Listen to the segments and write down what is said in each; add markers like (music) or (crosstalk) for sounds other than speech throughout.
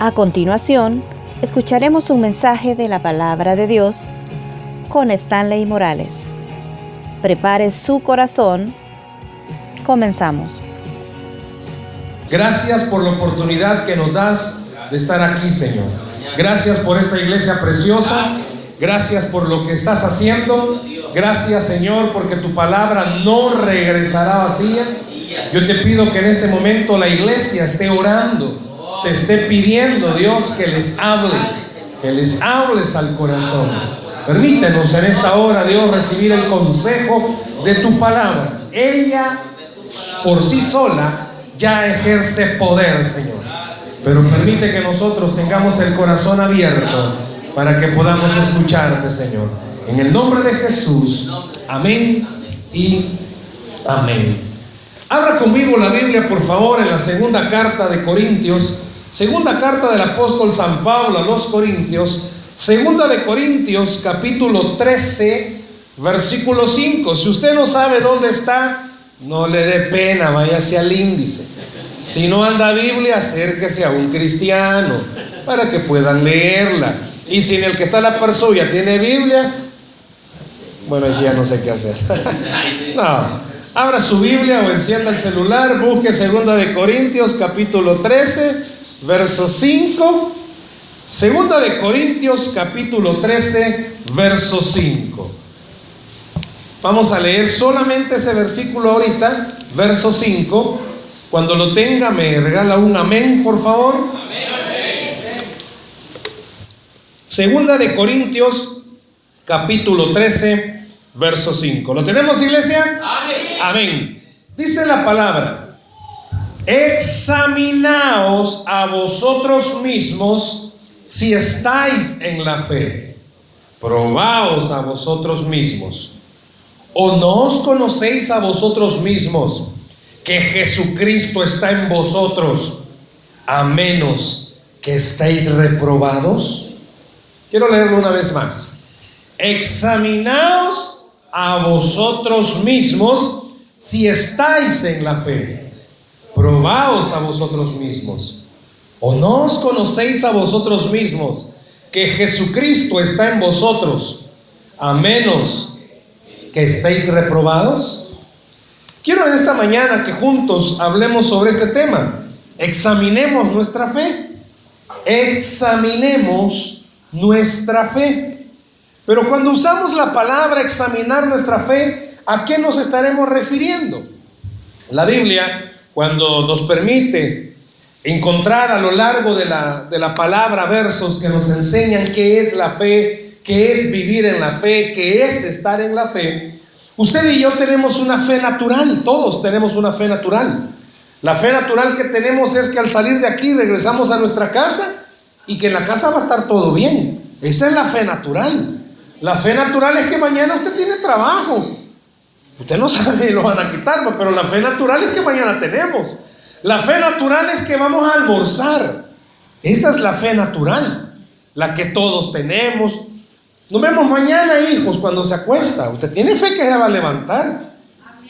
A continuación, escucharemos un mensaje de la palabra de Dios con Stanley Morales. Prepare su corazón. Comenzamos. Gracias por la oportunidad que nos das de estar aquí, Señor. Gracias por esta iglesia preciosa. Gracias por lo que estás haciendo. Gracias, Señor, porque tu palabra no regresará vacía. Yo te pido que en este momento la iglesia esté orando, te esté pidiendo, Dios, que les hables, que les hables al corazón. Permítenos en esta hora, Dios, recibir el consejo de tu palabra. Ella por sí sola ya ejerce poder, Señor. Pero permite que nosotros tengamos el corazón abierto para que podamos escucharte, Señor. En el nombre de Jesús. Amén y amén. Abra conmigo la Biblia, por favor, en la segunda carta de Corintios. Segunda carta del apóstol San Pablo a los Corintios. Segunda de Corintios, capítulo 13, versículo 5. Si usted no sabe dónde está, no le dé pena, váyase al índice. Si no anda Biblia, acérquese a un cristiano para que puedan leerla. Y si en el que está la persona tiene Biblia, bueno, ahí ya no sé qué hacer. (laughs) no, Abra su Biblia o encienda el celular, busque Segunda de Corintios capítulo 13, verso 5. Segunda de Corintios capítulo 13, verso 5. Vamos a leer solamente ese versículo ahorita, verso 5. Cuando lo tenga, me regala un amén, por favor. Segunda de Corintios capítulo 13, verso 5. ¿Lo tenemos, iglesia? Amén. Amén. Dice la palabra, examinaos a vosotros mismos si estáis en la fe. Probaos a vosotros mismos. ¿O no os conocéis a vosotros mismos que Jesucristo está en vosotros, a menos que estéis reprobados? Quiero leerlo una vez más. Examinaos a vosotros mismos si estáis en la fe. Probaos a vosotros mismos. ¿O no os conocéis a vosotros mismos que Jesucristo está en vosotros, a menos que estéis reprobados? Quiero en esta mañana que juntos hablemos sobre este tema. Examinemos nuestra fe. Examinemos nuestra fe. Pero cuando usamos la palabra examinar nuestra fe, ¿a qué nos estaremos refiriendo? La Biblia, cuando nos permite encontrar a lo largo de la, de la palabra versos que nos enseñan qué es la fe, qué es vivir en la fe, qué es estar en la fe, usted y yo tenemos una fe natural, todos tenemos una fe natural. La fe natural que tenemos es que al salir de aquí regresamos a nuestra casa y que en la casa va a estar todo bien. Esa es la fe natural. La fe natural es que mañana usted tiene trabajo. Usted no (laughs) sabe, lo van a quitar, pues, pero la fe natural es que mañana tenemos. La fe natural es que vamos a almorzar. Esa es la fe natural, la que todos tenemos. Nos vemos mañana, hijos, cuando se acuesta. Usted tiene fe que se va a levantar.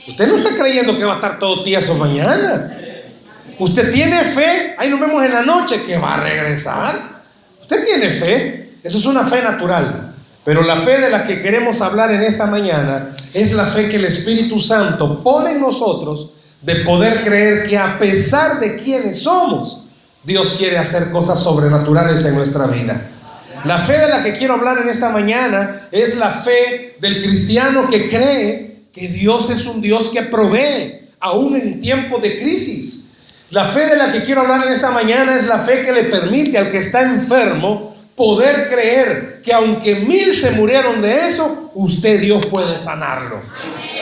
Usted no está creyendo que va a estar todo tieso mañana. Usted tiene fe, ahí nos vemos en la noche, que va a regresar. Usted tiene fe. Eso es una fe natural. Pero la fe de la que queremos hablar en esta mañana es la fe que el Espíritu Santo pone en nosotros de poder creer que a pesar de quienes somos, Dios quiere hacer cosas sobrenaturales en nuestra vida. La fe de la que quiero hablar en esta mañana es la fe del cristiano que cree que Dios es un Dios que provee, aún en tiempos de crisis. La fe de la que quiero hablar en esta mañana es la fe que le permite al que está enfermo poder creer que aunque mil se murieron de eso, usted Dios puede sanarlo.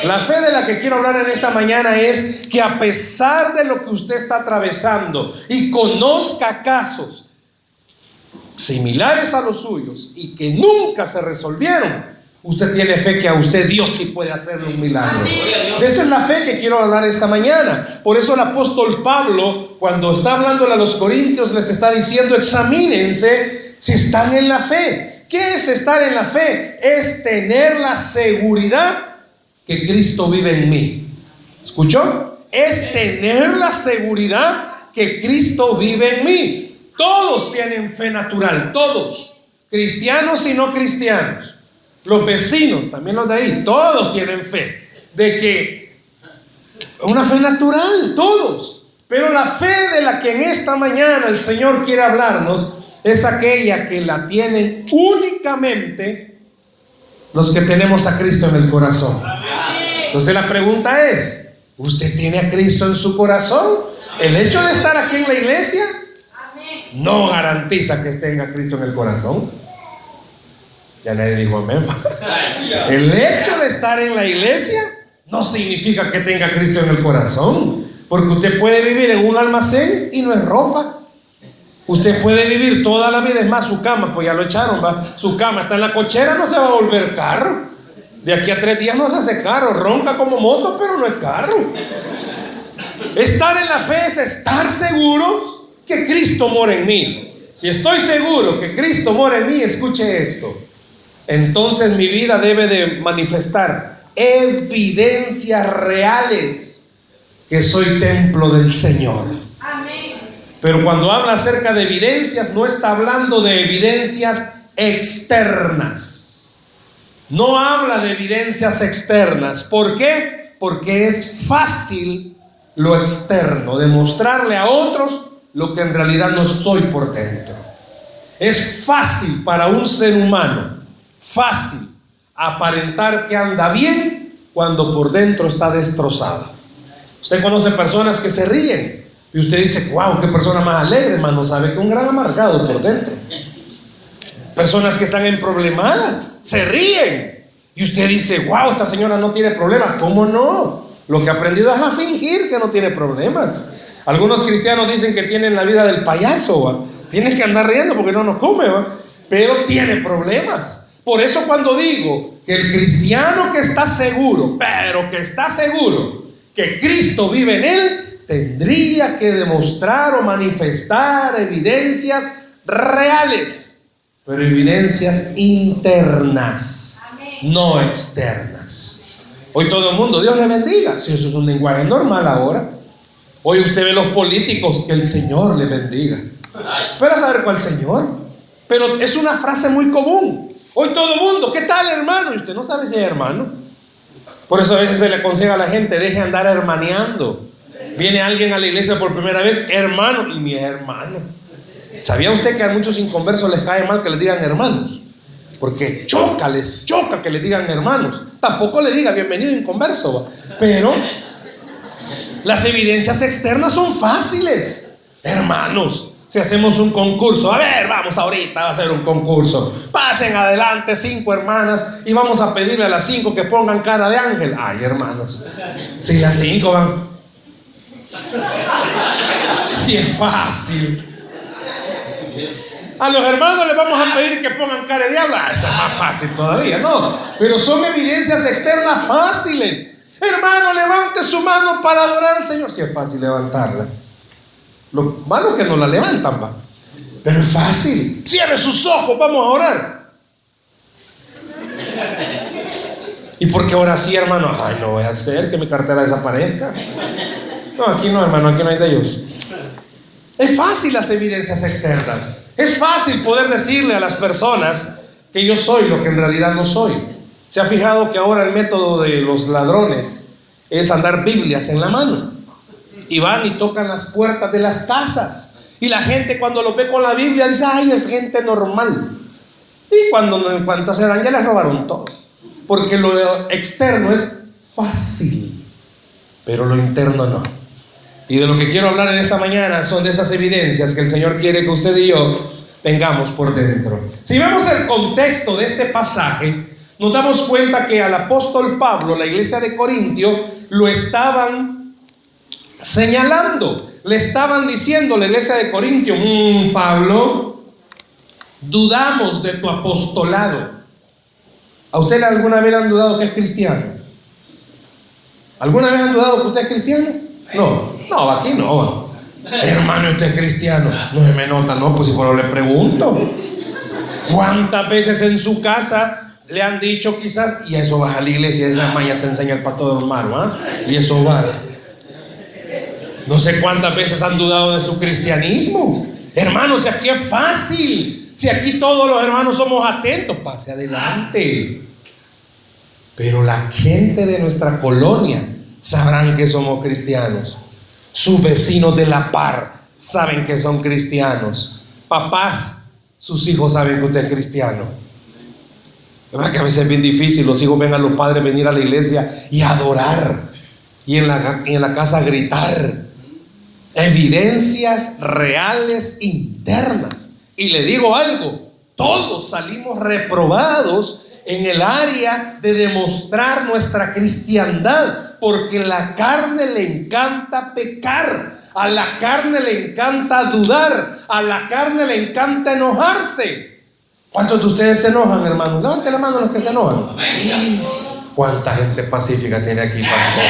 La fe de la que quiero hablar en esta mañana es que a pesar de lo que usted está atravesando y conozca casos similares a los suyos y que nunca se resolvieron, usted tiene fe que a usted Dios sí puede hacerle un milagro. Esa es la fe que quiero hablar esta mañana. Por eso el apóstol Pablo, cuando está hablando a los corintios, les está diciendo, examínense si están en la fe. ¿Qué es estar en la fe? Es tener la seguridad que Cristo vive en mí. ¿Escuchó? Es tener la seguridad que Cristo vive en mí. Todos tienen fe natural, todos. Cristianos y no cristianos. Los vecinos, también los de ahí, todos tienen fe. De que una fe natural, todos. Pero la fe de la que en esta mañana el Señor quiere hablarnos es aquella que la tienen únicamente los que tenemos a Cristo en el corazón. Entonces la pregunta es, ¿usted tiene a Cristo en su corazón? El hecho de estar aquí en la iglesia no garantiza que tenga Cristo en el corazón. Ya nadie dijo amén. (laughs) El hecho de estar en la iglesia no significa que tenga Cristo en el corazón. Porque usted puede vivir en un almacén y no es ropa. Usted puede vivir toda la vida, es más, su cama, pues ya lo echaron, va. Su cama está en la cochera, no se va a volver carro. De aquí a tres días no se hace carro, ronca como moto, pero no es carro. Estar en la fe es estar seguros que Cristo mora en mí. Si estoy seguro que Cristo mora en mí, escuche esto. Entonces mi vida debe de manifestar evidencias reales que soy templo del Señor. Pero cuando habla acerca de evidencias, no está hablando de evidencias externas. No habla de evidencias externas. ¿Por qué? Porque es fácil lo externo, demostrarle a otros lo que en realidad no soy por dentro. Es fácil para un ser humano, fácil aparentar que anda bien cuando por dentro está destrozado. Usted conoce personas que se ríen y usted dice, wow, qué persona más alegre, hermano, sabe que un gran amargado por dentro. Personas que están en problemadas, se ríen. Y usted dice, wow, esta señora no tiene problemas. ¿Cómo no? Lo que ha aprendido es a fingir que no tiene problemas. Algunos cristianos dicen que tienen la vida del payaso, ¿va? Tienes que andar riendo porque no nos come, ¿va? Pero tiene problemas. Por eso cuando digo que el cristiano que está seguro, pero que está seguro que Cristo vive en él, tendría que demostrar o manifestar evidencias reales, pero evidencias internas, no externas. Hoy todo el mundo, Dios le bendiga, si eso es un lenguaje normal ahora. Hoy usted ve los políticos, que el Señor le bendiga. Pero a saber cuál Señor. Pero es una frase muy común. Hoy todo el mundo, ¿qué tal hermano? Y usted no sabe si es hermano. Por eso a veces se le aconseja a la gente, deje andar hermaneando. Viene alguien a la iglesia por primera vez, hermano, y mi hermano. ¿Sabía usted que a muchos inconversos les cae mal que les digan hermanos? Porque choca, les choca que le digan hermanos. Tampoco le diga bienvenido inconverso, pero las evidencias externas son fáciles. Hermanos, si hacemos un concurso, a ver, vamos ahorita a hacer un concurso. Pasen adelante cinco hermanas y vamos a pedirle a las cinco que pongan cara de ángel. Ay, hermanos, si las cinco van. Si es fácil. A los hermanos les vamos a pedir que pongan cara de diablo. Ah, eso es más fácil todavía, ¿no? Pero son evidencias externas fáciles. Hermano, levante su mano para adorar al Señor. Si es fácil levantarla. Lo malo que no la levantan, va. Pero es fácil. Cierre sus ojos, vamos a orar. ¿Y por qué ahora sí, hermano? Ay, no voy a hacer que mi cartera desaparezca. No, aquí no, hermano, aquí no hay de ellos. Es fácil las evidencias externas. Es fácil poder decirle a las personas que yo soy lo que en realidad no soy. ¿Se ha fijado que ahora el método de los ladrones es andar Biblias en la mano? Y van y tocan las puertas de las casas. Y la gente cuando lo ve con la Biblia dice, ay, es gente normal. Y cuando en cuanto se dan ya les robaron todo. Porque lo externo es fácil, pero lo interno no. Y de lo que quiero hablar en esta mañana son de esas evidencias que el Señor quiere que usted y yo tengamos por dentro. Si vemos el contexto de este pasaje, nos damos cuenta que al apóstol Pablo, la iglesia de Corintio, lo estaban señalando. Le estaban diciendo, la iglesia de Corintio, mmm, Pablo, dudamos de tu apostolado. ¿A usted alguna vez han dudado que es cristiano? ¿Alguna vez han dudado que usted es cristiano? No, no, aquí no. Hermano, usted es cristiano. No se me nota, no, pues si por le pregunto. ¿Cuántas veces en su casa le han dicho quizás, y a eso vas a la iglesia, esa mañana te enseña el pato de hermano, ¿ah? Y eso vas. No sé cuántas veces han dudado de su cristianismo. Hermanos, si aquí es fácil, si aquí todos los hermanos somos atentos, pase adelante. Pero la gente de nuestra colonia sabrán que somos cristianos. Sus vecinos de la par saben que son cristianos. Papás, sus hijos saben que usted es cristiano. ¿Verdad que a veces es bien difícil? Los hijos ven a los padres venir a la iglesia y adorar. Y en la, y en la casa gritar. Evidencias reales internas. Y le digo algo, todos salimos reprobados en el área de demostrar nuestra cristiandad, porque la carne le encanta pecar, a la carne le encanta dudar, a la carne le encanta enojarse. ¿Cuántos de ustedes se enojan, hermanos? Levanten la mano los que se enojan. ¿Cuánta gente pacífica tiene aquí, pastor?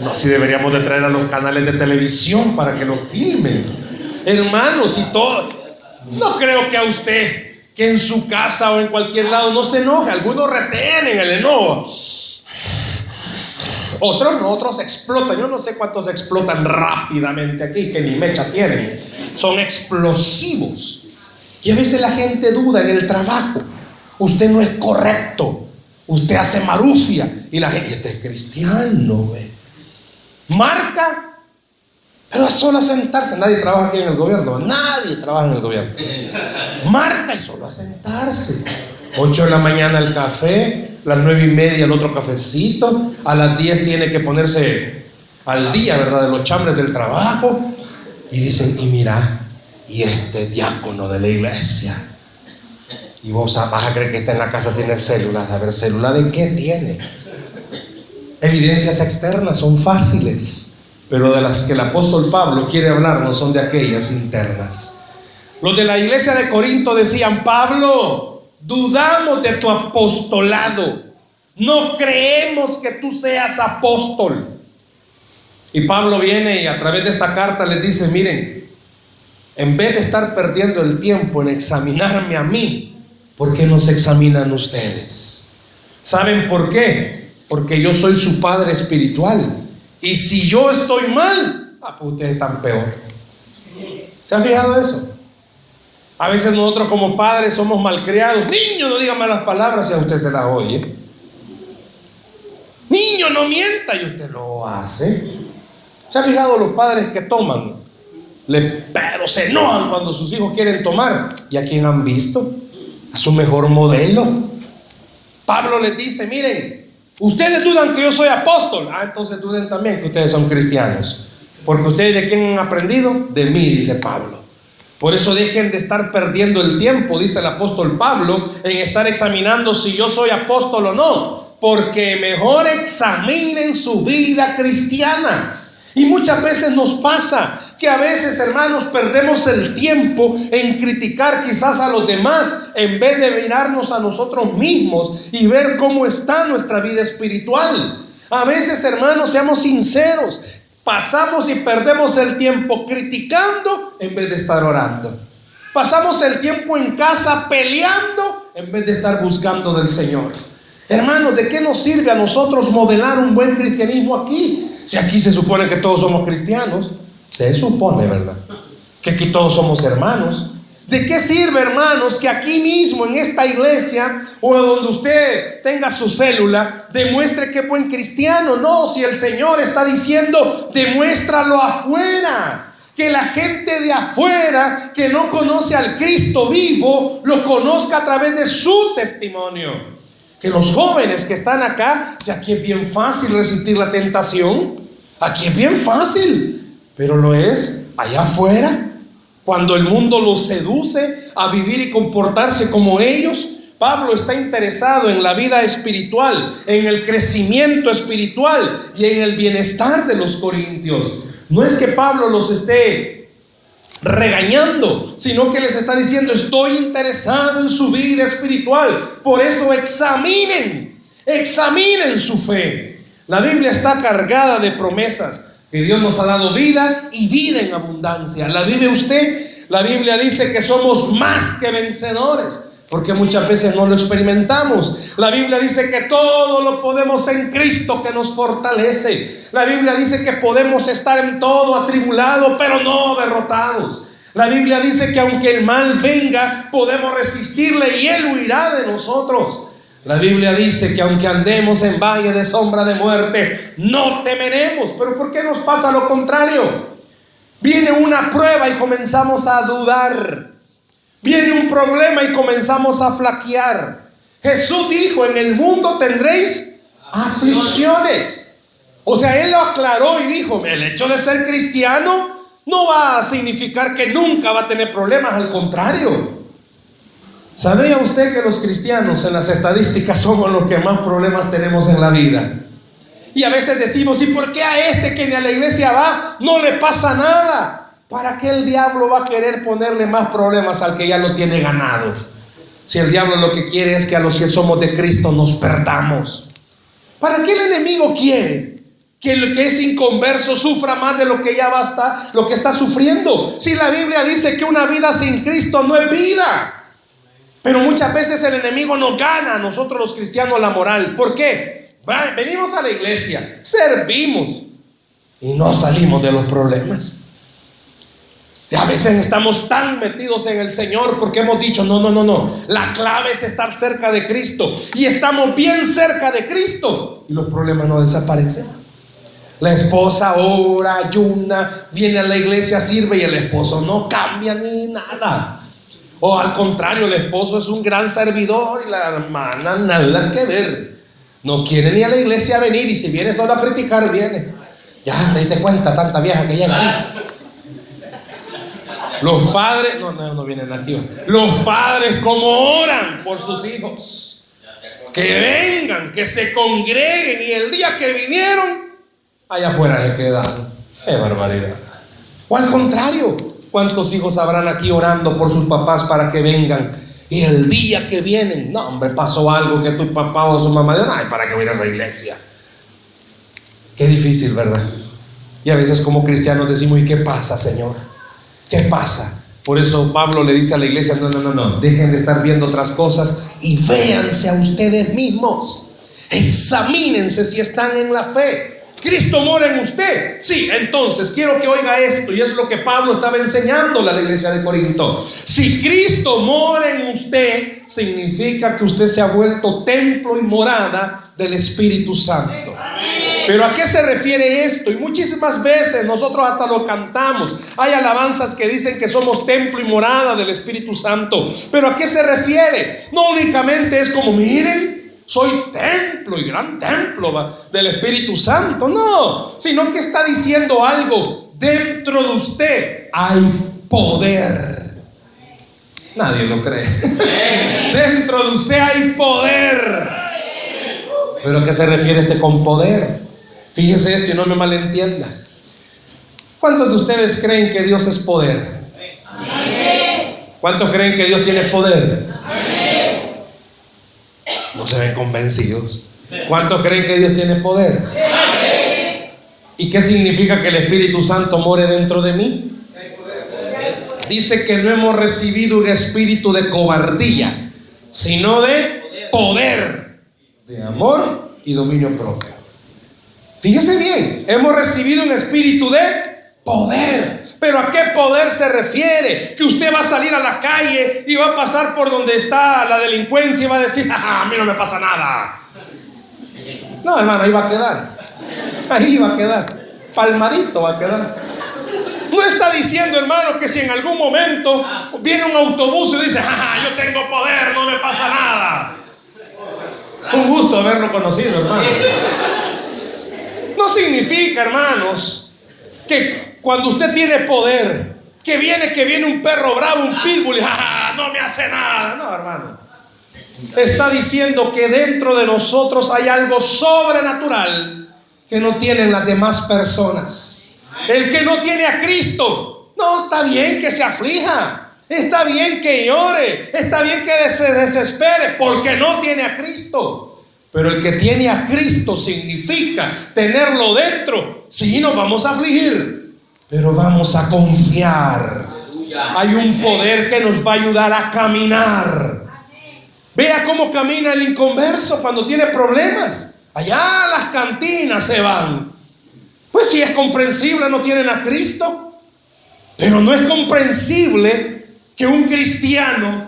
No, si deberíamos de traer a los canales de televisión para que lo filmen. Hermanos, y todo. No creo que a usted que en su casa o en cualquier lado no se enoje. Algunos retienen el enojo. Otros no, otros explotan. Yo no sé cuántos explotan rápidamente aquí, que ni mecha tienen. Son explosivos. Y a veces la gente duda en el trabajo. Usted no es correcto. Usted hace marufia. Y la gente, este es cristiano. Marca pero es solo sentarse. Nadie trabaja aquí en el gobierno. Nadie trabaja en el gobierno. Marca y solo a sentarse. 8 de la mañana el café, las nueve y media el otro cafecito, a las 10 tiene que ponerse al día, ¿verdad? De los chambres del trabajo. Y dicen, y mira, y este diácono de la iglesia. Y vos vas a creer que está en la casa, tiene células. A ver, ¿célula de qué tiene? Evidencias externas son fáciles pero de las que el apóstol Pablo quiere hablar no son de aquellas internas. Los de la iglesia de Corinto decían, Pablo, dudamos de tu apostolado, no creemos que tú seas apóstol. Y Pablo viene y a través de esta carta les dice, miren, en vez de estar perdiendo el tiempo en examinarme a mí, ¿por qué no se examinan ustedes? ¿Saben por qué? Porque yo soy su padre espiritual. Y si yo estoy mal, ah, pues ustedes están peor. ¿Se ha fijado eso? A veces nosotros como padres somos malcriados. Niño, no diga malas palabras si a usted se las oye. Niño, no mienta y usted lo hace. ¿Se ha fijado los padres que toman? Pero se enojan cuando sus hijos quieren tomar. ¿Y a quién han visto? A su mejor modelo. Pablo les dice, miren, Ustedes dudan que yo soy apóstol. Ah, entonces duden también que ustedes son cristianos. Porque ustedes de quién han aprendido? De mí, dice Pablo. Por eso dejen de estar perdiendo el tiempo, dice el apóstol Pablo, en estar examinando si yo soy apóstol o no. Porque mejor examinen su vida cristiana. Y muchas veces nos pasa que a veces, hermanos, perdemos el tiempo en criticar quizás a los demás en vez de mirarnos a nosotros mismos y ver cómo está nuestra vida espiritual. A veces, hermanos, seamos sinceros, pasamos y perdemos el tiempo criticando en vez de estar orando. Pasamos el tiempo en casa peleando en vez de estar buscando del Señor. Hermanos, ¿de qué nos sirve a nosotros modelar un buen cristianismo aquí? Si aquí se supone que todos somos cristianos, se supone, ¿verdad? Que aquí todos somos hermanos. ¿De qué sirve, hermanos, que aquí mismo, en esta iglesia, o donde usted tenga su célula, demuestre que es buen cristiano? No, si el Señor está diciendo, demuéstralo afuera. Que la gente de afuera, que no conoce al Cristo vivo, lo conozca a través de su testimonio que los jóvenes que están acá, si aquí es bien fácil resistir la tentación, aquí es bien fácil, pero lo es allá afuera, cuando el mundo los seduce a vivir y comportarse como ellos. Pablo está interesado en la vida espiritual, en el crecimiento espiritual y en el bienestar de los corintios. No es que Pablo los esté regañando, sino que les está diciendo, estoy interesado en su vida espiritual. Por eso examinen, examinen su fe. La Biblia está cargada de promesas que Dios nos ha dado vida y vida en abundancia. ¿La vive usted? La Biblia dice que somos más que vencedores porque muchas veces no lo experimentamos. La Biblia dice que todo lo podemos en Cristo que nos fortalece. La Biblia dice que podemos estar en todo atribulados, pero no derrotados. La Biblia dice que aunque el mal venga, podemos resistirle y Él huirá de nosotros. La Biblia dice que aunque andemos en valle de sombra de muerte, no temeremos. Pero ¿por qué nos pasa lo contrario? Viene una prueba y comenzamos a dudar. Viene un problema y comenzamos a flaquear. Jesús dijo, en el mundo tendréis aflicciones. O sea, Él lo aclaró y dijo, el hecho de ser cristiano no va a significar que nunca va a tener problemas, al contrario. ¿Sabía usted que los cristianos en las estadísticas somos los que más problemas tenemos en la vida? Y a veces decimos, ¿y por qué a este que ni a la iglesia va no le pasa nada? ¿Para qué el diablo va a querer ponerle más problemas al que ya lo tiene ganado? Si el diablo lo que quiere es que a los que somos de Cristo nos perdamos. ¿Para qué el enemigo quiere? que el que es inconverso sufra más de lo que ya basta, lo que está sufriendo. Si la Biblia dice que una vida sin Cristo no es vida. Pero muchas veces el enemigo nos gana a nosotros los cristianos la moral. ¿Por qué? Venimos a la iglesia, servimos y no salimos de los problemas. Y a veces estamos tan metidos en el Señor porque hemos dicho, no, no, no, no. La clave es estar cerca de Cristo. Y estamos bien cerca de Cristo. Y los problemas no desaparecen. La esposa ora, ayuna, viene a la iglesia, sirve y el esposo no cambia ni nada. O al contrario, el esposo es un gran servidor y la hermana nada que ver. No quiere ni a la iglesia venir y si viene solo a criticar, viene. Ya te cuenta, tanta vieja que llega. Los padres, no, no, no vienen aquí. Los padres como oran por sus hijos. Que vengan, que se congreguen y el día que vinieron, allá afuera se quedan. ¡Qué barbaridad! O al contrario, ¿cuántos hijos habrán aquí orando por sus papás para que vengan? Y el día que vienen, no, hombre, pasó algo que tu papá o su mamá dice, ay, ¿para que vayas a esa iglesia? Qué difícil, ¿verdad? Y a veces como cristianos decimos, ¿y qué pasa, Señor? ¿Qué pasa? Por eso Pablo le dice a la iglesia, no, no, no, no, dejen de estar viendo otras cosas y véanse a ustedes mismos. Examínense si están en la fe. Cristo mora en usted. Sí, entonces quiero que oiga esto y es lo que Pablo estaba enseñando a la iglesia de Corinto. Si Cristo mora en usted, significa que usted se ha vuelto templo y morada del Espíritu Santo. Pero ¿a qué se refiere esto? Y muchísimas veces nosotros hasta lo cantamos. Hay alabanzas que dicen que somos templo y morada del Espíritu Santo. Pero ¿a qué se refiere? No únicamente es como, miren, soy templo y gran templo del Espíritu Santo. No, sino que está diciendo algo. Dentro de usted hay poder. Nadie lo cree. (laughs) Dentro de usted hay poder. ¿Pero a qué se refiere este con poder? Fíjese esto y no me malentienda. ¿Cuántos de ustedes creen que Dios es poder? ¿Cuántos creen que Dios tiene poder? No se ven convencidos. ¿Cuántos creen que Dios tiene poder? ¿Y qué significa que el Espíritu Santo more dentro de mí? Dice que no hemos recibido un espíritu de cobardía, sino de poder, de amor y dominio propio. Fíjese bien, hemos recibido un espíritu de poder. Pero ¿a qué poder se refiere? Que usted va a salir a la calle y va a pasar por donde está la delincuencia y va a decir, (laughs) a mí no me pasa nada. No, hermano, ahí va a quedar. Ahí va a quedar. Palmadito va a quedar. No está diciendo, hermano, que si en algún momento viene un autobús y dice, ja, yo tengo poder, no me pasa nada. Fue un gusto haberlo conocido, hermano. No significa, hermanos, que cuando usted tiene poder, que viene, que viene un perro bravo, un pitbull, no me hace nada. No, hermano. Está diciendo que dentro de nosotros hay algo sobrenatural que no tienen las demás personas. El que no tiene a Cristo, no está bien que se aflija. Está bien que llore, está bien que se desespere porque no tiene a Cristo. Pero el que tiene a Cristo significa tenerlo dentro. Si nos vamos a afligir, pero vamos a confiar. Hay un poder que nos va a ayudar a caminar. Vea cómo camina el inconverso cuando tiene problemas. Allá a las cantinas se van. Pues si es comprensible, no tienen a Cristo. Pero no es comprensible que un cristiano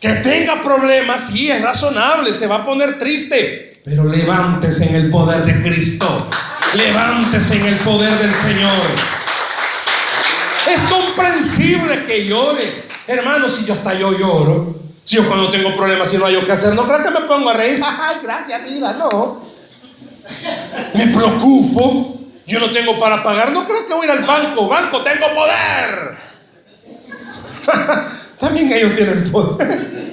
que tenga problemas, sí, es razonable, se va a poner triste, pero levántese en el poder de Cristo, levántese en el poder del Señor. Es comprensible que llore. Hermano, si yo hasta yo lloro, si yo cuando tengo problemas y no hay yo que hacer, no creo que me pongo a reír, (laughs) ay, gracias vida, no. Me preocupo, yo no tengo para pagar, no creo que voy a ir al banco, banco, tengo poder. (laughs) También ellos tienen poder. (laughs)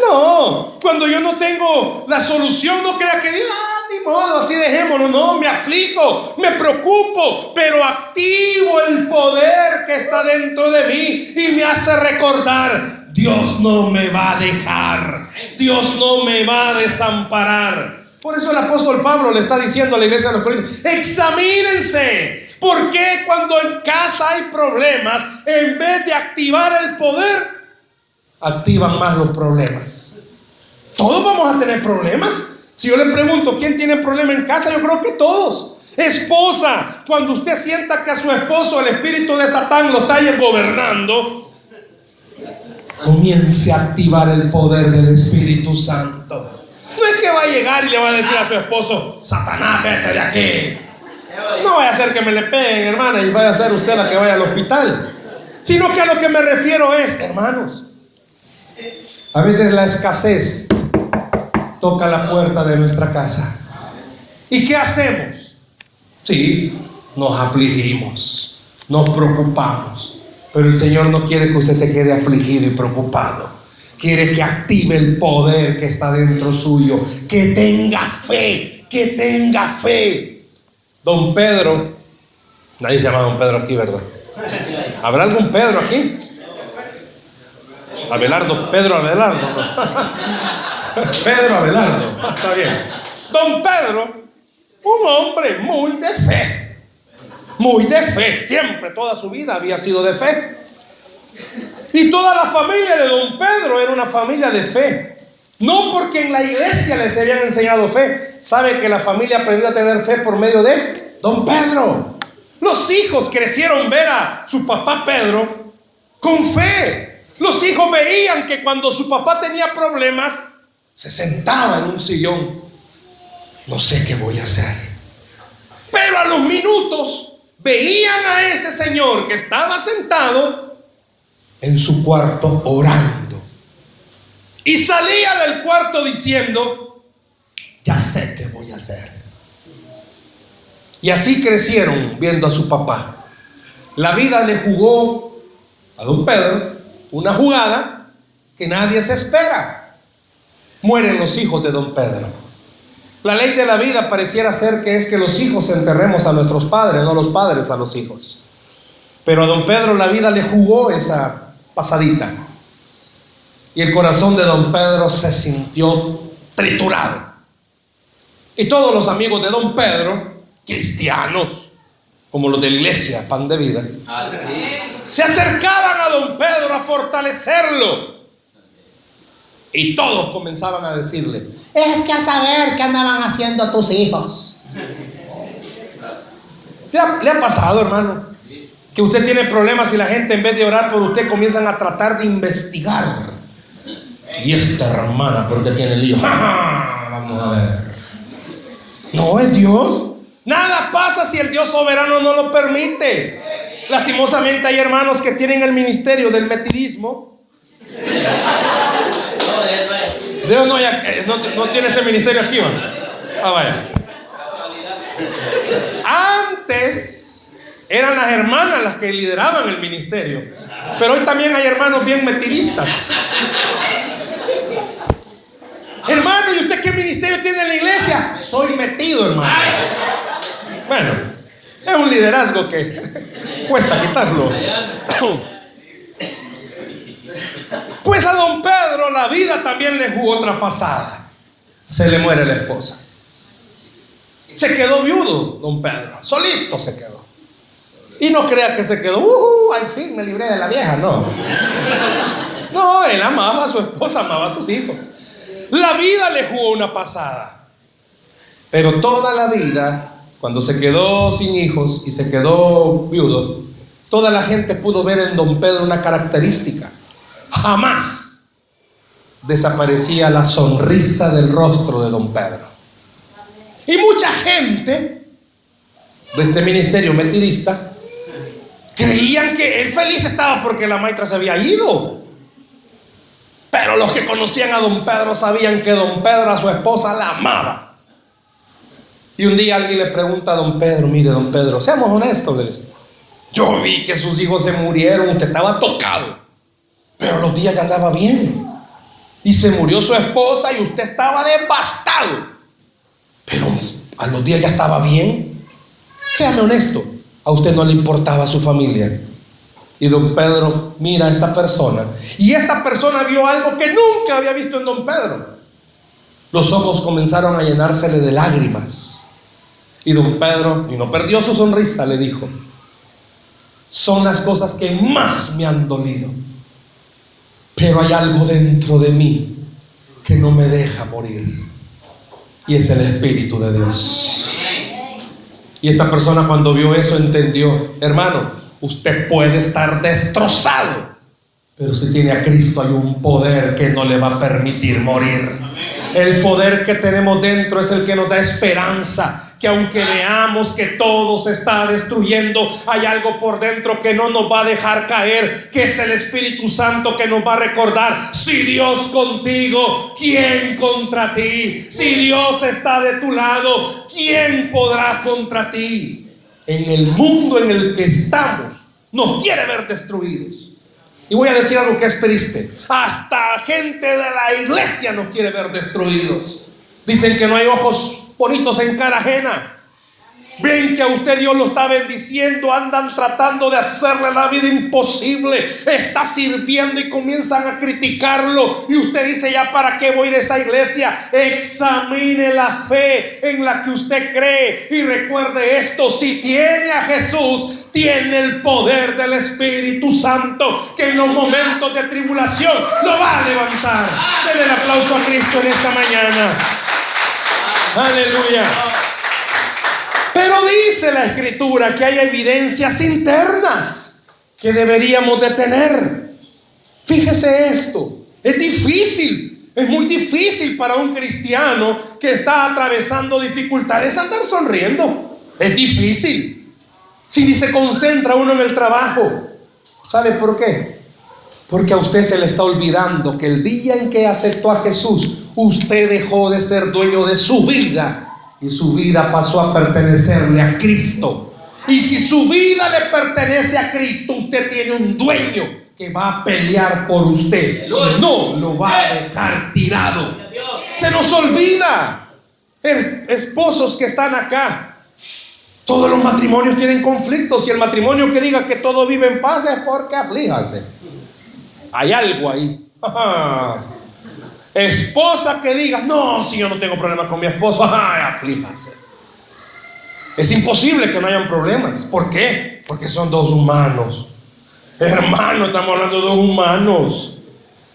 No, cuando yo no tengo la solución, no crea que Dios, ah, ni modo, así dejémoslo. No, me aflijo, me preocupo, pero activo el poder que está dentro de mí y me hace recordar, Dios no me va a dejar, Dios no me va a desamparar. Por eso el apóstol Pablo le está diciendo a la iglesia de los Corintios, examínense, porque cuando en casa hay problemas, en vez de activar el poder, activan más los problemas. Todos vamos a tener problemas. Si yo le pregunto, ¿quién tiene problema en casa? Yo creo que todos. Esposa, cuando usted sienta que a su esposo el espíritu de Satán lo está gobernando, comience a activar el poder del Espíritu Santo. No es que va a llegar y le va a decir a su esposo, Satanás, vete de aquí. No vaya a hacer que me le peguen, hermana, y vaya a ser usted la que vaya al hospital. Sino que a lo que me refiero es, hermanos, a veces la escasez toca la puerta de nuestra casa. ¿Y qué hacemos? Sí, nos afligimos, nos preocupamos. Pero el Señor no quiere que usted se quede afligido y preocupado. Quiere que active el poder que está dentro suyo. Que tenga fe, que tenga fe. Don Pedro, nadie se llama Don Pedro aquí, ¿verdad? ¿Habrá algún Pedro aquí? Abelardo, Pedro Abelardo. (laughs) Pedro Abelardo, está bien. Don Pedro, un hombre muy de fe. Muy de fe, siempre, toda su vida había sido de fe. Y toda la familia de don Pedro era una familia de fe. No porque en la iglesia les habían enseñado fe. Sabe que la familia aprendió a tener fe por medio de don Pedro. Los hijos crecieron ver a su papá Pedro con fe. Los hijos veían que cuando su papá tenía problemas, se sentaba en un sillón. No sé qué voy a hacer. Pero a los minutos veían a ese señor que estaba sentado en su cuarto orando. Y salía del cuarto diciendo, ya sé qué voy a hacer. Y así crecieron viendo a su papá. La vida le jugó a don Pedro una jugada que nadie se espera. Mueren los hijos de don Pedro. La ley de la vida pareciera ser que es que los hijos enterremos a nuestros padres, no los padres a los hijos. Pero a don Pedro la vida le jugó esa pasadita. Y el corazón de don Pedro se sintió triturado. Y todos los amigos de don Pedro, cristianos, como los de la iglesia, pan de vida, se acercaban a don Pedro a fortalecerlo. Y todos comenzaban a decirle, es que a saber qué andaban haciendo tus hijos. ¿Le ha, ¿Le ha, pasado, hermano? Que usted tiene problemas y la gente en vez de orar por usted comienzan a tratar de investigar. Y esta hermana, porque tiene lío. (laughs) Vamos a ver. No es Dios. Nada pasa si el Dios soberano no lo permite. Lastimosamente hay hermanos que tienen el ministerio del metidismo. Dios no, eh, no, no, tiene ese ministerio aquí, ¿va? Ah, vaya. Antes eran las hermanas las que lideraban el ministerio. Pero hoy también hay hermanos bien metidistas. Hermano, ¿y usted qué ministerio tiene en la iglesia? Soy metido, hermano. Bueno, es un liderazgo que cuesta quitarlo. Pues a don Pedro la vida también le jugó otra pasada. Se le muere la esposa. Se quedó viudo, don Pedro. Solito se quedó. Y no crea que se quedó, uh, al fin me libré de la vieja, no. No, él amaba a su esposa, amaba a sus hijos. La vida le jugó una pasada. Pero toda la vida, cuando se quedó sin hijos y se quedó viudo, toda la gente pudo ver en don Pedro una característica. Jamás desaparecía la sonrisa del rostro de don Pedro. Y mucha gente de este ministerio metidista creían que él feliz estaba porque la maestra se había ido. Pero los que conocían a don Pedro sabían que don Pedro a su esposa la amaba. Y un día alguien le pregunta a don Pedro, mire don Pedro, seamos honestos, le dice. Yo vi que sus hijos se murieron, usted estaba tocado, pero los días ya andaba bien. Y se murió su esposa y usted estaba devastado. Pero a los días ya estaba bien. Séame honesto, a usted no le importaba su familia. Y don Pedro mira a esta persona. Y esta persona vio algo que nunca había visto en don Pedro. Los ojos comenzaron a llenársele de lágrimas. Y don Pedro, y no perdió su sonrisa, le dijo, son las cosas que más me han dolido. Pero hay algo dentro de mí que no me deja morir. Y es el Espíritu de Dios. Y esta persona cuando vio eso entendió, hermano, usted puede estar destrozado, pero si tiene a Cristo hay un poder que no le va a permitir morir. El poder que tenemos dentro es el que nos da esperanza, que aunque veamos que todo se está destruyendo, hay algo por dentro que no nos va a dejar caer, que es el Espíritu Santo que nos va a recordar, si Dios contigo, ¿quién contra ti? Si Dios está de tu lado, ¿quién podrá contra ti? En el mundo en el que estamos, nos quiere ver destruidos. Y voy a decir algo que es triste. Hasta gente de la iglesia nos quiere ver destruidos. Dicen que no hay ojos bonitos en cara ajena. Ven que a usted Dios lo está bendiciendo, andan tratando de hacerle la vida imposible, está sirviendo y comienzan a criticarlo. Y usted dice, ya para qué voy a ir a esa iglesia. Examine la fe en la que usted cree y recuerde esto, si tiene a Jesús, tiene el poder del Espíritu Santo que en los momentos de tribulación lo va a levantar. Denle el aplauso a Cristo en esta mañana. Aleluya. Pero dice la escritura que hay evidencias internas que deberíamos de tener. Fíjese esto, es difícil, es muy difícil para un cristiano que está atravesando dificultades andar sonriendo. Es difícil. Si ni se concentra uno en el trabajo. ¿Sabe por qué? Porque a usted se le está olvidando que el día en que aceptó a Jesús, usted dejó de ser dueño de su vida y su vida pasó a pertenecerle a Cristo. Y si su vida le pertenece a Cristo, usted tiene un dueño que va a pelear por usted. No lo va a dejar tirado. Se nos olvida. Esposos que están acá. Todos los matrimonios tienen conflictos. Y el matrimonio que diga que todo vive en paz es porque aflíjanse. Hay algo ahí. (laughs) Esposa que diga, no, si yo no tengo problemas con mi esposo, aflíjase. Es imposible que no hayan problemas. ¿Por qué? Porque son dos humanos. Hermano, estamos hablando de dos humanos.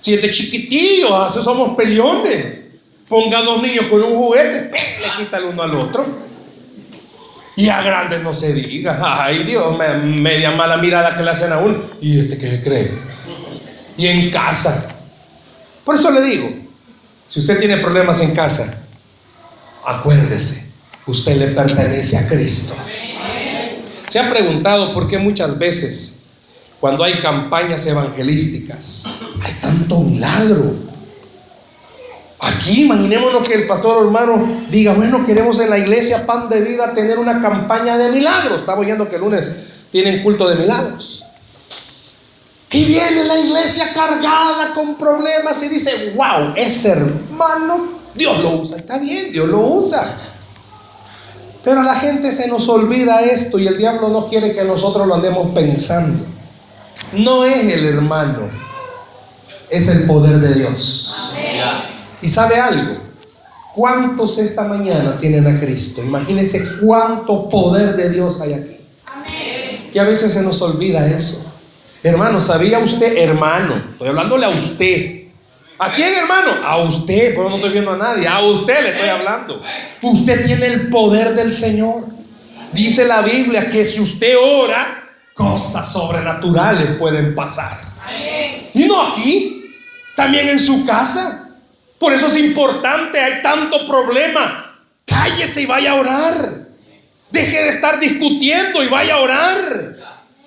Si es de chiquitillos, así somos peleones. Ponga dos niños con un juguete, le quita el uno al otro. Y a grandes no se diga. Ay Dios, media mala mirada que le hacen a uno. ¿Y este qué cree? Y en casa. Por eso le digo, si usted tiene problemas en casa, acuérdese, usted le pertenece a Cristo. Se ha preguntado por qué muchas veces cuando hay campañas evangelísticas hay tanto milagro. Aquí imaginémonos que el pastor hermano diga, bueno, queremos en la iglesia Pan de Vida tener una campaña de milagros. Estaba oyendo que el lunes tienen culto de milagros. Y viene la iglesia cargada con problemas y dice, wow, ese hermano, Dios lo usa. Está bien, Dios lo usa. Pero a la gente se nos olvida esto y el diablo no quiere que nosotros lo andemos pensando. No es el hermano, es el poder de Dios. Y sabe algo, ¿cuántos esta mañana tienen a Cristo? Imagínense cuánto poder de Dios hay aquí. Que a veces se nos olvida eso. Hermano, ¿sabía usted, hermano? Estoy hablándole a usted. ¿A quién, hermano? A usted, pero no estoy viendo a nadie. A usted le estoy hablando. Usted tiene el poder del Señor. Dice la Biblia que si usted ora, cosas sobrenaturales pueden pasar. Y no aquí, también en su casa. Por eso es importante, hay tanto problema. Cállese y vaya a orar. Deje de estar discutiendo y vaya a orar.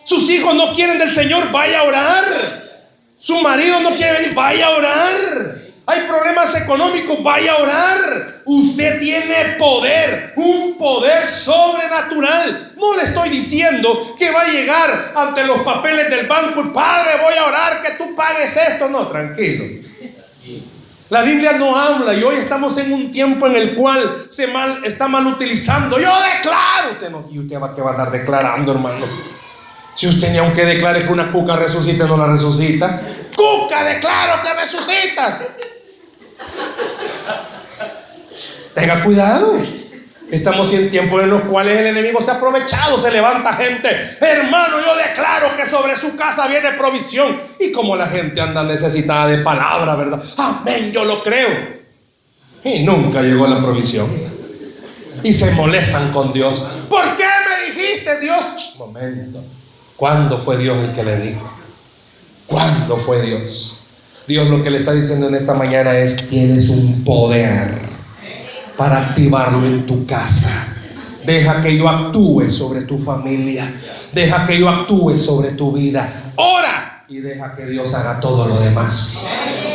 Sus hijos no quieren del Señor, vaya a orar. Su marido no quiere venir, vaya a orar. Hay problemas económicos, vaya a orar. Usted tiene poder, un poder sobrenatural. No le estoy diciendo que va a llegar ante los papeles del banco Padre, voy a orar que tú pagues esto. No, tranquilo. La Biblia no habla y hoy estamos en un tiempo en el cual se está mal utilizando. Yo declaro. Usted no, y usted va, va a estar declarando, hermano. Si usted ni aunque declare que una cuca resucita, no la resucita. Cuca, declaro que resucitas. Tenga cuidado. Estamos en tiempos en los cuales el enemigo se ha aprovechado, se levanta gente. Hermano, yo declaro que sobre su casa viene provisión. Y como la gente anda necesitada de palabra, ¿verdad? Amén, yo lo creo. Y nunca llegó la provisión. Y se molestan con Dios. ¿Por qué me dijiste, Dios? Momento. ¿Cuándo fue Dios el que le dijo? ¿Cuándo fue Dios? Dios lo que le está diciendo en esta mañana es, tienes un poder para activarlo en tu casa. Deja que yo actúe sobre tu familia. Deja que yo actúe sobre tu vida. Ora y deja que Dios haga todo lo demás.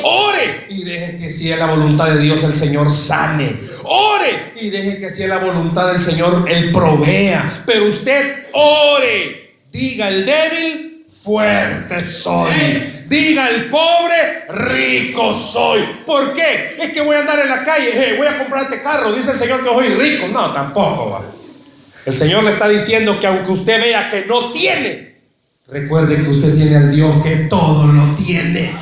Ore y deje que si es la voluntad de Dios el Señor sane. Ore y deje que si es la voluntad del Señor Él provea. Pero usted ore. Diga el débil, fuerte soy. Diga el pobre, rico soy. ¿Por qué? Es que voy a andar en la calle, voy a comprar este carro. Dice el Señor que soy rico. No, tampoco. El Señor le está diciendo que aunque usted vea que no tiene, recuerde que usted tiene al Dios que todo lo tiene.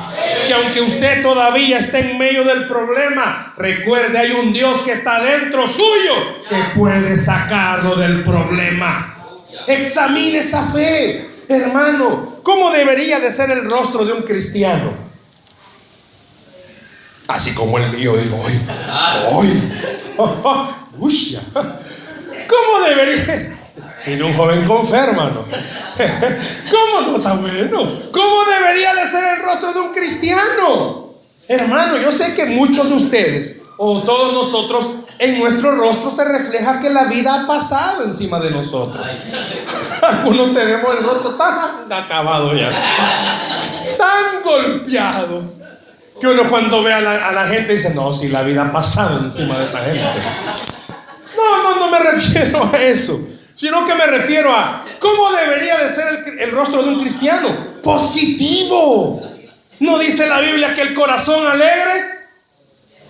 Que aunque usted todavía esté en medio del problema, recuerde hay un Dios que está dentro suyo que puede sacarlo del problema. Examine esa fe. Hermano, ¿cómo debería de ser el rostro de un cristiano? Así como el mío, digo, hoy, hoy, (laughs) ¿cómo debería? Tiene un joven con fe, hermano. (laughs) ¿Cómo no está bueno? ¿Cómo debería de ser el rostro de un cristiano? Hermano, yo sé que muchos de ustedes, o todos nosotros, en nuestro rostro se refleja que la vida ha pasado encima de nosotros. (laughs) Algunos tenemos el rostro tan acabado ya, tan golpeado, que uno cuando ve a la, gente dice, no, si la vida ha pasado encima de esta gente. No, no, no me refiero a eso, sino que me refiero a cómo debería de ser el, el rostro de un cristiano. Positivo. ¿No dice la Biblia que el corazón alegre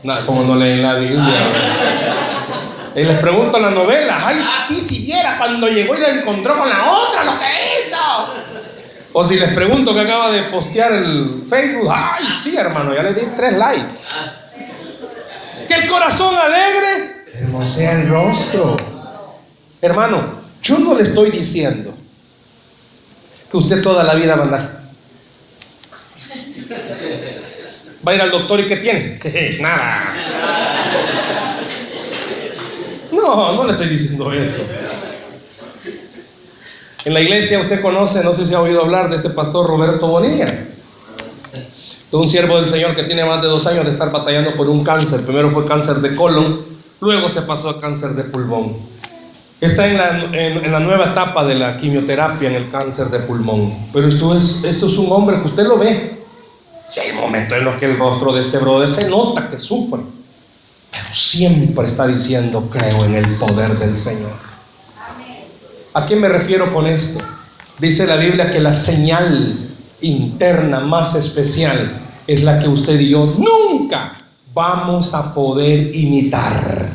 Nada, como no leen la Biblia. Y les pregunto en la novela, ay, sí, si viera cuando llegó y la encontró con la otra, lo que hizo. O si les pregunto que acaba de postear el Facebook, ay, sí, hermano, ya le di tres likes. Que el corazón alegre hermosea el rostro. Hermano, yo no le estoy diciendo que usted toda la vida va a andar Va a ir al doctor y ¿qué tiene? (laughs) Nada. No, no le estoy diciendo eso. En la iglesia usted conoce, no sé si ha oído hablar de este pastor Roberto Bonilla. De un siervo del Señor que tiene más de dos años de estar batallando por un cáncer. Primero fue cáncer de colon, luego se pasó a cáncer de pulmón. Está en la, en, la, nueva etapa de la quimioterapia en el cáncer de pulmón. Pero esto es, esto es un hombre que usted lo ve. Si hay momentos en los que el rostro de este brother se nota que sufre, pero siempre está diciendo, creo en el poder del Señor. ¿A qué me refiero con esto? Dice la Biblia que la señal interna más especial es la que usted y yo nunca vamos a poder imitar.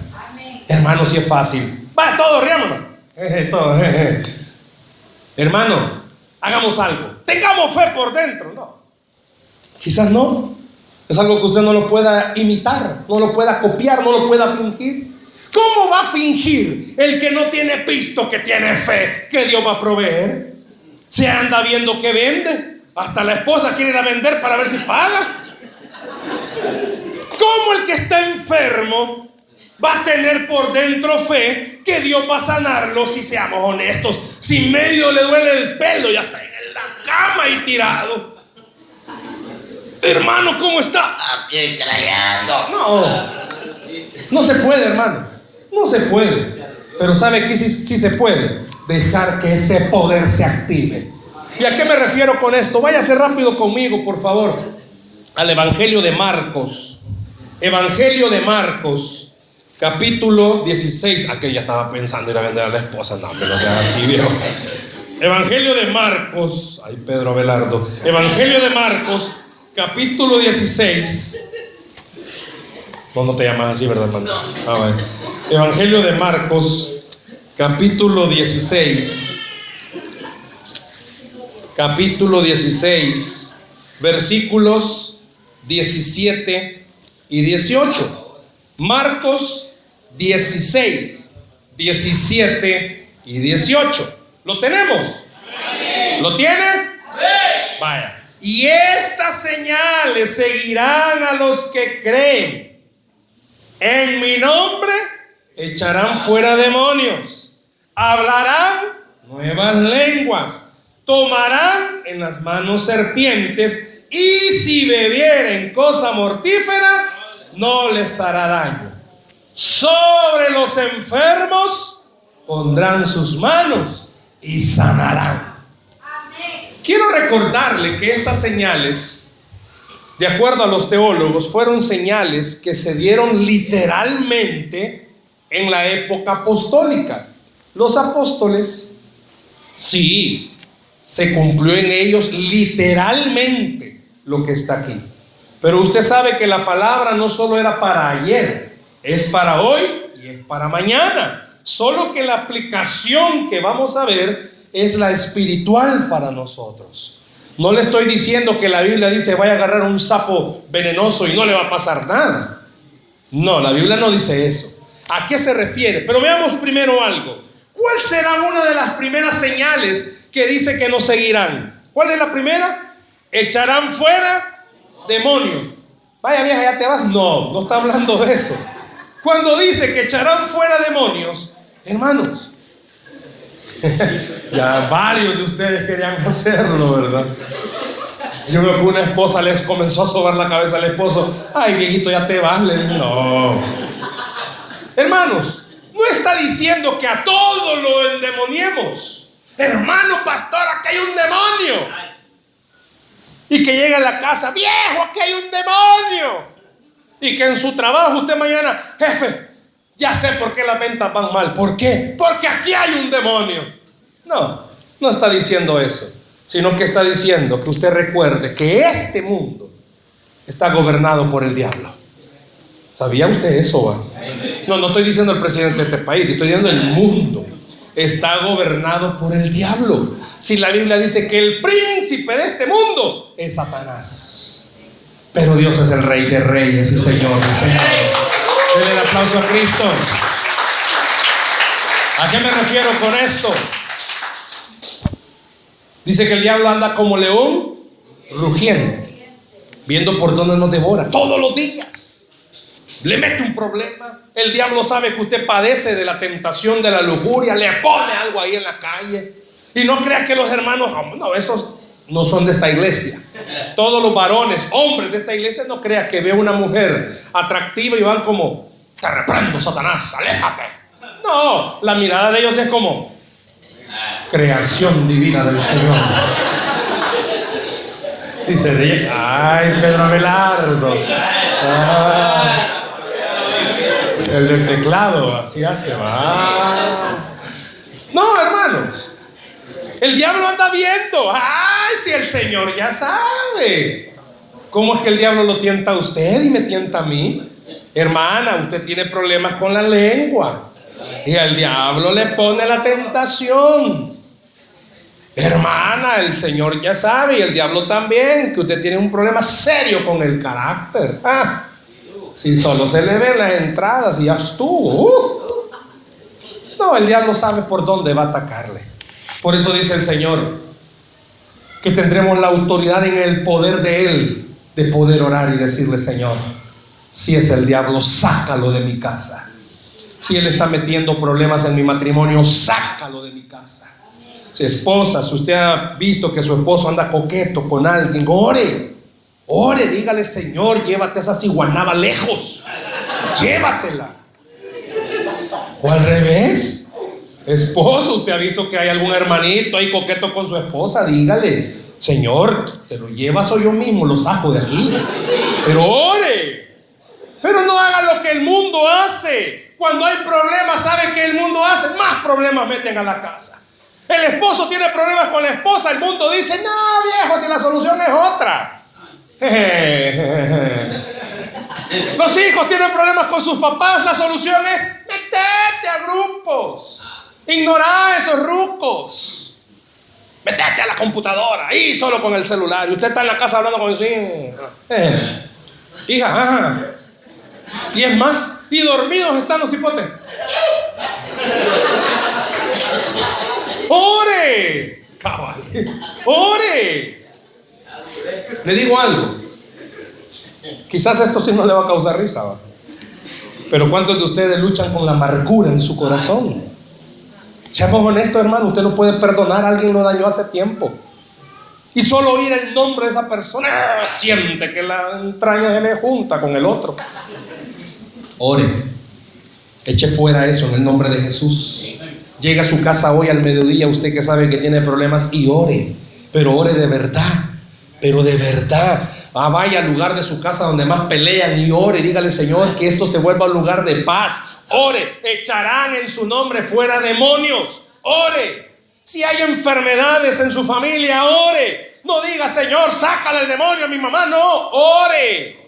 Hermano, si es fácil. Va, todos, riámonos. Hermano, hagamos algo. Tengamos fe por dentro. No. Quizás no. Es algo que usted no lo pueda imitar, no lo pueda copiar, no lo pueda fingir. ¿Cómo va a fingir el que no tiene pisto, que tiene fe, que Dios va a proveer? Se anda viendo que vende. Hasta la esposa quiere ir a vender para ver si paga. ¿Cómo el que está enfermo va a tener por dentro fe que Dios va a sanarlo si seamos honestos. Si medio le duele el pelo, ya está en la cama y tirado. Hermano, ¿cómo está? Aquí. No, no se puede, hermano. No se puede. Pero ¿sabe qué sí, sí se puede? Dejar que ese poder se active. ¿Y a qué me refiero con esto? Váyase rápido conmigo, por favor, al Evangelio de Marcos. Evangelio de Marcos, capítulo 16. Aquel ya estaba pensando ir a vender a la esposa. No, pero no sea así, viejo. Evangelio de Marcos. Ay, Pedro Abelardo. Evangelio de Marcos, capítulo 16. Vos no te llamas así, ¿verdad, hermano? Ah, bueno. Evangelio de Marcos, capítulo 16. Capítulo 16, versículos 17 y 18. Marcos 16, 17 y 18. ¿Lo tenemos? ¿Lo tienen? Vaya. Y estas señales seguirán a los que creen. En mi nombre echarán fuera demonios. Hablarán nuevas lenguas. Tomarán en las manos serpientes. Y si bebieren cosa mortífera, no les dará daño. Sobre los enfermos pondrán sus manos y sanarán. Quiero recordarle que estas señales, de acuerdo a los teólogos, fueron señales que se dieron literalmente en la época apostólica. Los apóstoles, sí, se cumplió en ellos literalmente lo que está aquí. Pero usted sabe que la palabra no solo era para ayer, es para hoy y es para mañana. Solo que la aplicación que vamos a ver es la espiritual para nosotros. No le estoy diciendo que la Biblia dice vaya a agarrar un sapo venenoso y no le va a pasar nada. No, la Biblia no dice eso. ¿A qué se refiere? Pero veamos primero algo. ¿Cuál será una de las primeras señales que dice que nos seguirán? ¿Cuál es la primera? Echarán fuera demonios. Vaya vieja, ya te vas. No, no está hablando de eso. Cuando dice que echarán fuera demonios, hermanos, ya varios de ustedes querían hacerlo, ¿verdad? Yo veo que una esposa les comenzó a sobar la cabeza al esposo. Ay, viejito, ya te vas. Le dice, no. Hermanos, no está diciendo que a todos lo endemoniemos. Hermano pastor, aquí hay un demonio. Y que llegue a la casa, viejo, aquí hay un demonio. Y que en su trabajo usted mañana, jefe, ya sé por qué las ventas van mal. ¿Por qué? Porque aquí hay un demonio. No, no está diciendo eso, sino que está diciendo que usted recuerde que este mundo está gobernado por el diablo. ¿Sabía usted eso? va? No, no estoy diciendo el presidente de este país, estoy diciendo el mundo. Está gobernado por el diablo. Si la Biblia dice que el príncipe de este mundo es Satanás. Pero Dios es el rey de reyes y señor de señores. Denle el aplauso a Cristo. ¿A qué me refiero con esto? Dice que el diablo anda como león rugiendo, viendo por dónde nos devora todos los días. Le mete un problema. El diablo sabe que usted padece de la tentación de la lujuria, le pone algo ahí en la calle. Y no crea que los hermanos, no, esos no son de esta iglesia. Todos los varones, hombres de esta iglesia, no crea que ve una mujer atractiva y van como, te reprendo, Satanás, aléjate. No, la mirada de ellos es como, creación divina del Señor. Dice, ay, Pedro Abelardo. Ah, el del teclado, así hace, va. No, hermanos. El diablo anda viendo. Ay, si el Señor ya sabe. ¿Cómo es que el diablo lo tienta a usted y me tienta a mí? Hermana, usted tiene problemas con la lengua. Y el diablo le pone la tentación. Hermana, el Señor ya sabe y el diablo también que usted tiene un problema serio con el carácter. Ah, si solo se le ven las entradas y ya estuvo. Uh. No, el diablo sabe por dónde va a atacarle. Por eso dice el Señor que tendremos la autoridad en el poder de Él de poder orar y decirle, Señor, si es el diablo, sácalo de mi casa. Si él está metiendo problemas en mi matrimonio, sácalo de mi casa. Si esposa, si usted ha visto que su esposo anda coqueto con alguien, ore. Ore, dígale, Señor, llévate esa ciguanaba lejos. Llévatela. O al revés. Esposo, usted ha visto que hay algún hermanito ahí coqueto con su esposa, dígale, Señor, te lo llevas o yo mismo lo saco de aquí. Pero ore. Pero no haga lo que el mundo hace. Cuando hay problemas, ¿sabe que el mundo hace? Más problemas meten a la casa. El esposo tiene problemas con la esposa. El mundo dice, no, viejo, si la solución es otra. Los hijos tienen problemas con sus papás. La solución es metete a grupos. Ignorar a esos rucos. Metete a la computadora, ahí solo con el celular. Y usted está en la casa hablando con su hija. Eh, hija, ajá. Y es más, y dormidos están los hipotes. ¡Ore! Cabal. ¡Ore! Le digo algo. Quizás esto sí no le va a causar risa. Pero ¿cuántos de ustedes luchan con la amargura en su corazón? Seamos honestos, hermano, usted no puede perdonar, alguien lo dañó hace tiempo. Y solo oír el nombre de esa persona, ah, siente que la entraña se le junta con el otro. Ore, eche fuera eso en el nombre de Jesús. Llega a su casa hoy al mediodía, usted que sabe que tiene problemas, y ore, pero ore de verdad, pero de verdad. Ah, vaya al lugar de su casa donde más pelean y ore, dígale Señor que esto se vuelva un lugar de paz. Ore, echarán en su nombre fuera demonios. Ore. Si hay enfermedades en su familia, ore. No diga, Señor, sácale el demonio a mi mamá. No, ore.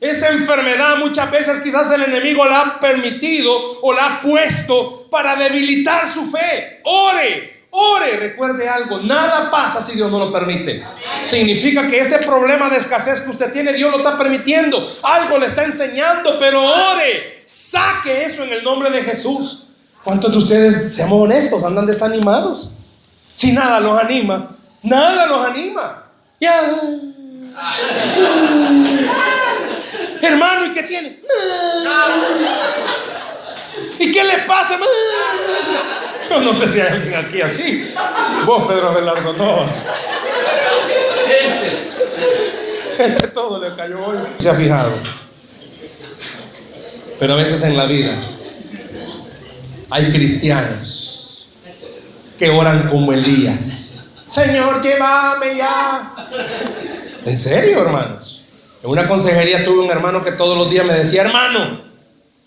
Esa enfermedad muchas veces quizás el enemigo la ha permitido o la ha puesto para debilitar su fe. Ore. Ore, recuerde algo, nada pasa si Dios no lo permite. Significa que ese problema de escasez que usted tiene, Dios lo está permitiendo. Algo le está enseñando, pero ore, saque eso en el nombre de Jesús. ¿Cuántos de ustedes, seamos honestos, andan desanimados? Si nada los anima, nada los anima. Ya. Hermano, ¿y qué tiene? ¿Y qué le pasa? Yo no sé si hay alguien aquí así. Vos, Pedro Abelardo, no. Este todo le cayó hoy. ¿Se ha fijado? Pero a veces en la vida hay cristianos que oran como Elías. Señor, llévame ya. ¿En serio, hermanos? En una consejería tuve un hermano que todos los días me decía, hermano,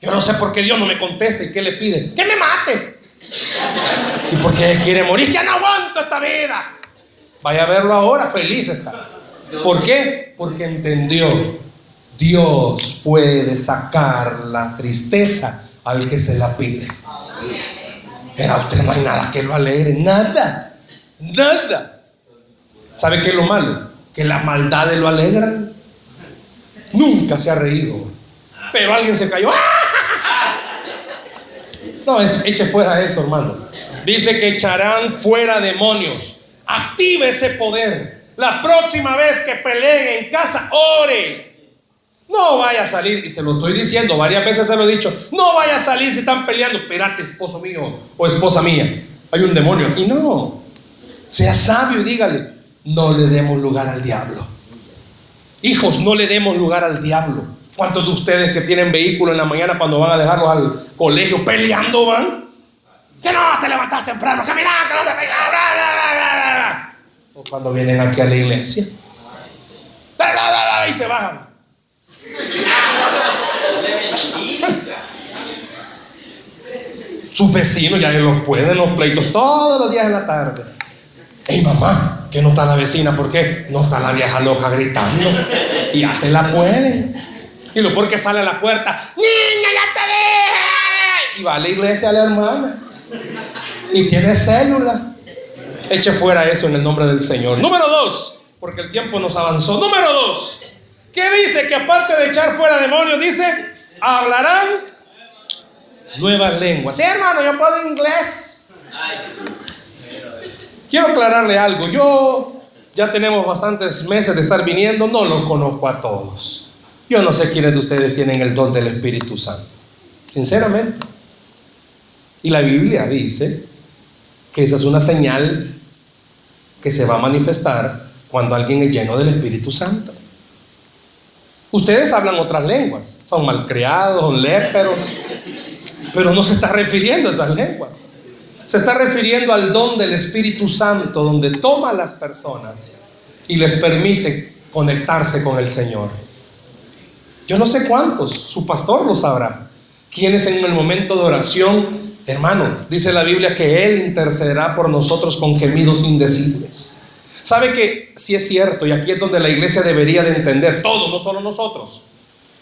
yo no sé por qué Dios no me contesta y qué le pide. Que me mate. ¿Y por qué quiere morir? Ya no aguanto esta vida. Vaya a verlo ahora, feliz está. ¿Por qué? Porque entendió. Dios puede sacar la tristeza al que se la pide. Pero a usted no hay nada que lo alegre. Nada. Nada. ¿Sabe qué es lo malo? Que las maldades lo alegran. Nunca se ha reído. Pero alguien se cayó. (laughs) No, es, eche fuera eso, hermano. Dice que echarán fuera demonios. Active ese poder. La próxima vez que peleen en casa, ore. No vaya a salir, y se lo estoy diciendo, varias veces se lo he dicho, no vaya a salir si están peleando. Espérate, esposo mío o esposa mía, hay un demonio aquí. No, sea sabio y dígale, no le demos lugar al diablo. Hijos, no le demos lugar al diablo. ¿Cuántos de ustedes que tienen vehículo en la mañana cuando van a dejarlos al colegio peleando van? Que no, te levantas temprano, camina, no te bla, bla, bla, O cuando vienen aquí a la iglesia. Y se bajan. Sus vecinos ya los pueden los pleitos todos los días en la tarde. Ey mamá, que no está la vecina, ¿por qué? No está la vieja loca gritando. Y ya se la pueden. Y lo porque sale a la puerta, niña, ya te dije. Y va a la iglesia a la hermana. Y tiene célula. Eche fuera eso en el nombre del Señor. Número dos, porque el tiempo nos avanzó. Número dos, ¿qué dice? Que aparte de echar fuera demonios, dice, hablarán nuevas lenguas. Sí, hermano, yo puedo inglés. Quiero aclararle algo. Yo ya tenemos bastantes meses de estar viniendo, no los conozco a todos. Yo no sé quiénes de ustedes tienen el don del Espíritu Santo. Sinceramente. Y la Biblia dice que esa es una señal que se va a manifestar cuando alguien es lleno del Espíritu Santo. Ustedes hablan otras lenguas, son malcriados, son léperos, pero no se está refiriendo a esas lenguas. Se está refiriendo al don del Espíritu Santo, donde toma a las personas y les permite conectarse con el Señor. Yo no sé cuántos, su pastor lo sabrá, quienes en el momento de oración, hermano, dice la Biblia que Él intercederá por nosotros con gemidos indecibles. Sabe que si es cierto, y aquí es donde la iglesia debería de entender, todo, no solo nosotros.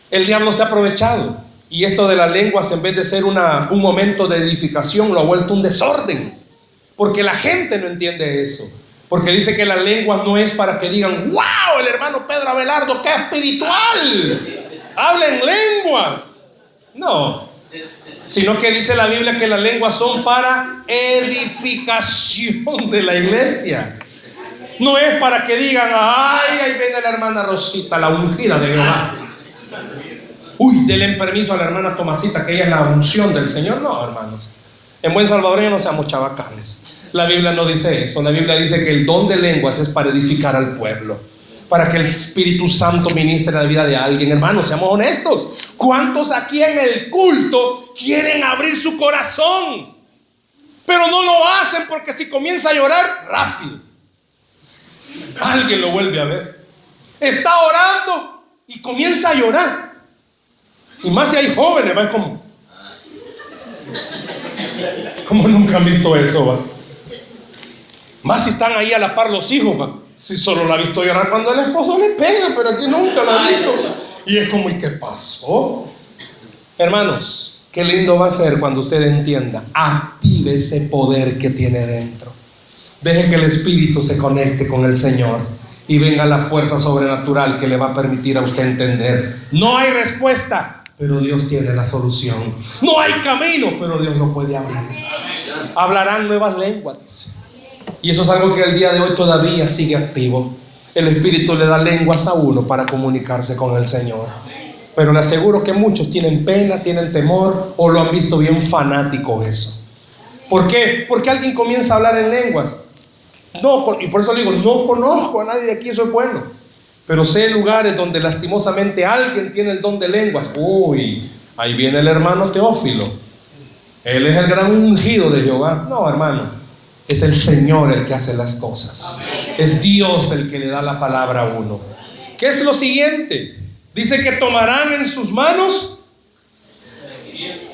El diablo se ha aprovechado y esto de las lenguas en vez de ser un momento de edificación lo ha vuelto un desorden. Porque la gente no entiende eso. Porque dice que la lengua no es para que digan, wow, el hermano Pedro Abelardo, qué espiritual. Hablen lenguas. No. Sino que dice la Biblia que las lenguas son para edificación de la iglesia. No es para que digan, ay, ahí viene la hermana Rosita, la ungida de Jehová. Uy, denle permiso a la hermana Tomasita, que ella es la unción del Señor. No, hermanos. En buen salvadoreño no seamos chabacales. La Biblia no dice eso. La Biblia dice que el don de lenguas es para edificar al pueblo. Para que el Espíritu Santo ministre la vida de alguien. Hermanos, seamos honestos. ¿Cuántos aquí en el culto quieren abrir su corazón? Pero no lo hacen porque si comienza a llorar, rápido alguien lo vuelve a ver. Está orando y comienza a llorar. Y más si hay jóvenes, va como. Como nunca han visto eso, va. Más si están ahí a la par los hijos, va. Si solo la ha visto llorar cuando el esposo le pega, pero aquí nunca la ha visto. Y es como, ¿y qué pasó? Hermanos, qué lindo va a ser cuando usted entienda. Active ese poder que tiene dentro. Deje que el Espíritu se conecte con el Señor y venga la fuerza sobrenatural que le va a permitir a usted entender. No hay respuesta, pero Dios tiene la solución. No hay camino, pero Dios lo puede abrir. Hablarán nuevas lenguas, Y eso es algo que el día de hoy todavía sigue activo. El Espíritu le da lenguas a uno para comunicarse con el Señor. Pero le aseguro que muchos tienen pena, tienen temor o lo han visto bien fanático eso. ¿Por qué? Porque alguien comienza a hablar en lenguas no, y por eso le digo, no conozco a nadie de aquí, eso es bueno. Pero sé lugares donde lastimosamente alguien tiene el don de lenguas. Uy, ahí viene el hermano Teófilo. Él es el gran ungido de Jehová. No, hermano, es el Señor el que hace las cosas. Es Dios el que le da la palabra a uno. ¿Qué es lo siguiente? Dice que tomarán en sus manos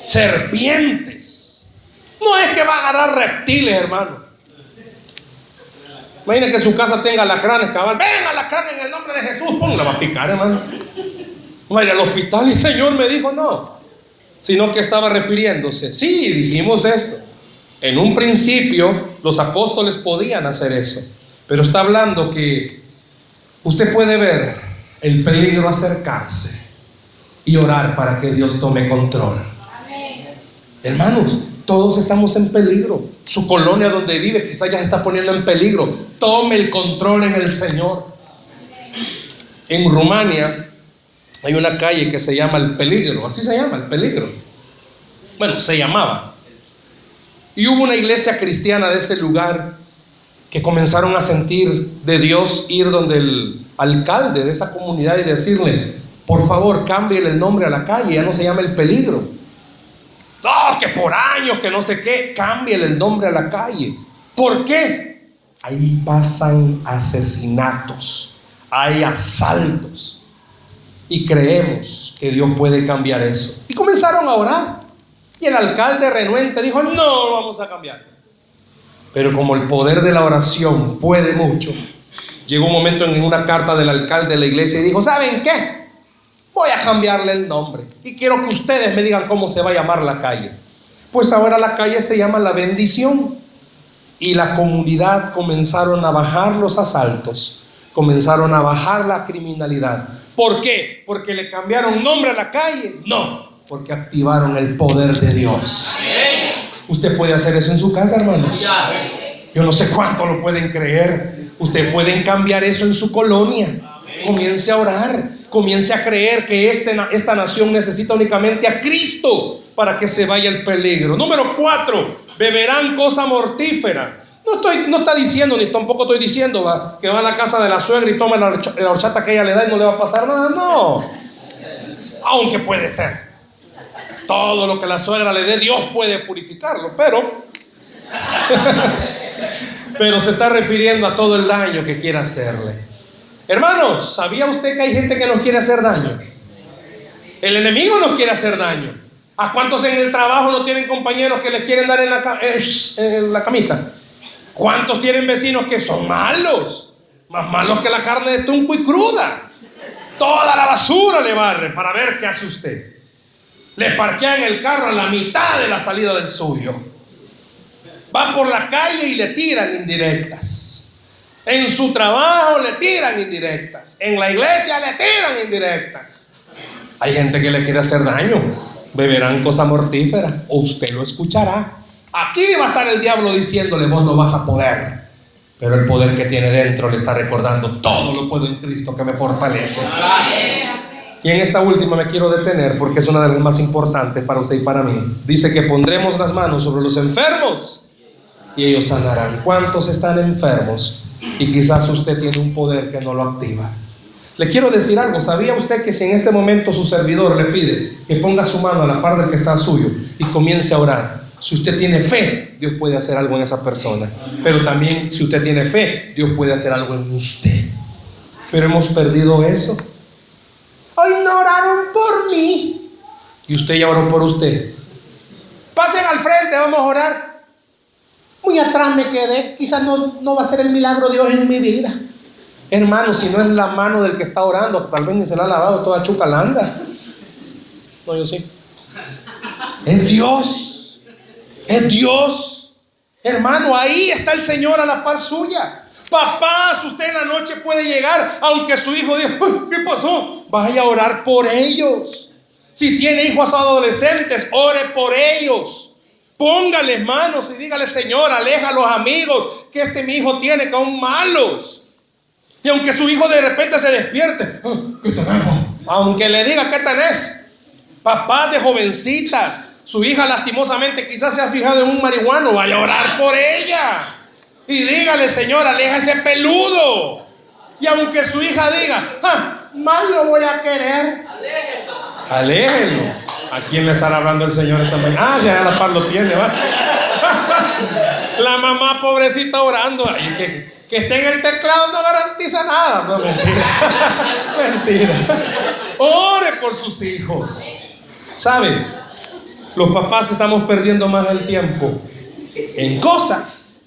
serpientes. No es que va a agarrar reptiles, hermano. Imagina que su casa tenga alacranes, cabal. Ven alacrán en el nombre de Jesús. Pum, la va a picar, hermano. Vaya al hospital y el Señor me dijo no. Sino que estaba refiriéndose. Sí, dijimos esto. En un principio los apóstoles podían hacer eso. Pero está hablando que usted puede ver el peligro acercarse y orar para que Dios tome control. Hermanos, todos estamos en peligro. Su colonia donde vive quizás ya se está poniendo en peligro. Tome el control en el Señor. En Rumania hay una calle que se llama El Peligro. Así se llama, El Peligro. Bueno, se llamaba. Y hubo una iglesia cristiana de ese lugar que comenzaron a sentir de Dios ir donde el alcalde de esa comunidad y decirle, por favor, cambie el nombre a la calle, ya no se llama El Peligro Oh, que por años, que no sé qué, cámbiale el nombre a la calle. ¿Por qué? Ahí pasan asesinatos, hay asaltos. Y creemos que Dios puede cambiar eso. Y comenzaron a orar. Y el alcalde renuente dijo, no vamos a cambiar. Pero como el poder de la oración puede mucho, llegó un momento en una carta del alcalde de la iglesia y dijo, ¿saben qué? Voy a cambiarle el nombre. Y quiero que ustedes me digan cómo se va a llamar la calle. Pues ahora la calle se llama La Bendición. Y la comunidad comenzaron a bajar los asaltos, comenzaron a bajar la criminalidad. ¿Por qué? ¿Porque le cambiaron nombre a la calle? No, porque activaron el poder de Dios. Usted puede hacer eso en su casa, hermanos. Yo no sé cuánto lo pueden creer. Usted pueden cambiar eso en su colonia. Comience a orar comience a creer que este, esta nación necesita únicamente a Cristo para que se vaya el peligro. Número cuatro, beberán cosa mortífera. No, estoy, no está diciendo, ni tampoco estoy diciendo que va a la casa de la suegra y toma la, horchata que ella le da y no le va a pasar nada. No. Aunque puede ser. Todo lo que la suegra le dé, Dios puede purificarlo, pero... (laughs) pero se está refiriendo a todo el daño que quiere hacerle. Hermanos, ¿sabía usted que hay gente que nos quiere hacer daño? El enemigo nos quiere hacer daño. ¿A cuántos en el trabajo no tienen compañeros que les quieren dar en la, en la camita? ¿Cuántos tienen vecinos que son malos? Más malos que la carne de tunco y cruda. Toda la basura le barre para ver qué hace usted. Le parquean el carro a la mitad de la salida del suyo. Va por la calle y le tiran indirectas. En su trabajo le tiran indirectas. En la iglesia le tiran indirectas. Hay gente que le quiere hacer daño. Beberán cosa mortífera. O usted lo escuchará. Aquí va a estar el diablo diciéndole, vos no vas a poder. Pero el poder que tiene dentro le está recordando, todo lo puedo en Cristo que me fortalece. Y en esta última me quiero detener porque es una de las más importantes para usted y para mí. Dice que pondremos las manos sobre los enfermos y ellos sanarán. ¿Cuántos están enfermos? Y quizás usted tiene un poder que no lo activa. Le quiero decir algo, ¿sabía usted que si en este momento su servidor le pide que ponga su mano a la par del que está suyo y comience a orar, si usted tiene fe, Dios puede hacer algo en esa persona. Pero también si usted tiene fe, Dios puede hacer algo en usted. Pero hemos perdido eso. Hoy no oraron por mí. Y usted ya oró por usted. Pasen al frente, vamos a orar. Muy atrás me quedé. Quizás no, no va a ser el milagro de Dios en mi vida. Hermano, si no es la mano del que está orando, tal vez ni se la ha lavado toda chucalanda. No, yo sí. Es Dios. Es Dios. Hermano, ahí está el Señor a la par suya. Papás, usted en la noche puede llegar, aunque su hijo diga, ¿qué pasó? Vaya a orar por ellos. Si tiene hijos adolescentes, ore por ellos. Póngales manos y dígale, Señor, aleja a los amigos que este mi hijo tiene, que son malos. Y aunque su hijo de repente se despierte, ah, ¿qué tenemos? Aunque le diga, ¿qué tenés? Papás de jovencitas, su hija lastimosamente quizás se ha fijado en un marihuano, vaya a orar por ella. Y dígale, Señor, aleja ese peludo. Y aunque su hija diga, ah, más lo voy a querer. Aléjelo. ¿A quién le estará hablando el Señor esta mañana? Ah, ya la paz lo tiene, va. la mamá pobrecita orando. que, que esté en el teclado no garantiza nada. No, mentira. (laughs) mentira. Ore por sus hijos. ¿Sabe? Los papás estamos perdiendo más el tiempo en cosas.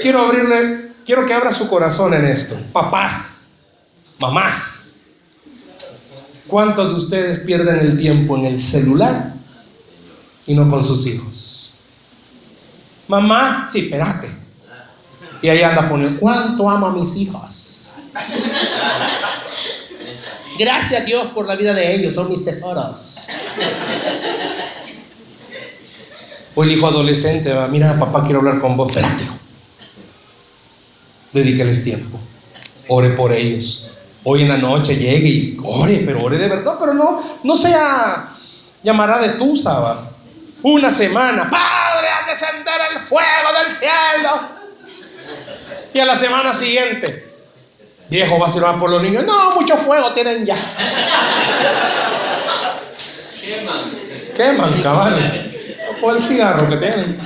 Quiero abrirle, quiero que abra su corazón en esto. Papás, mamás. ¿Cuántos de ustedes pierden el tiempo en el celular y no con sus hijos? Mamá, sí, espérate. Y ahí anda poniendo, ¿cuánto amo a mis hijos? Gracias a Dios por la vida de ellos, son mis tesoros. O el hijo adolescente va, mira, papá, quiero hablar con vos. Espérate, Dedícales tiempo. Ore por ellos. Hoy en la noche llegue y ore, pero ore de verdad, pero no, no sea llamará de tu sábado. Una semana, Padre, a descender el fuego del cielo. Y a la semana siguiente, viejo, va a ser por los niños. No, mucho fuego tienen ya. Queman. Queman, cabales o el cigarro que tienen.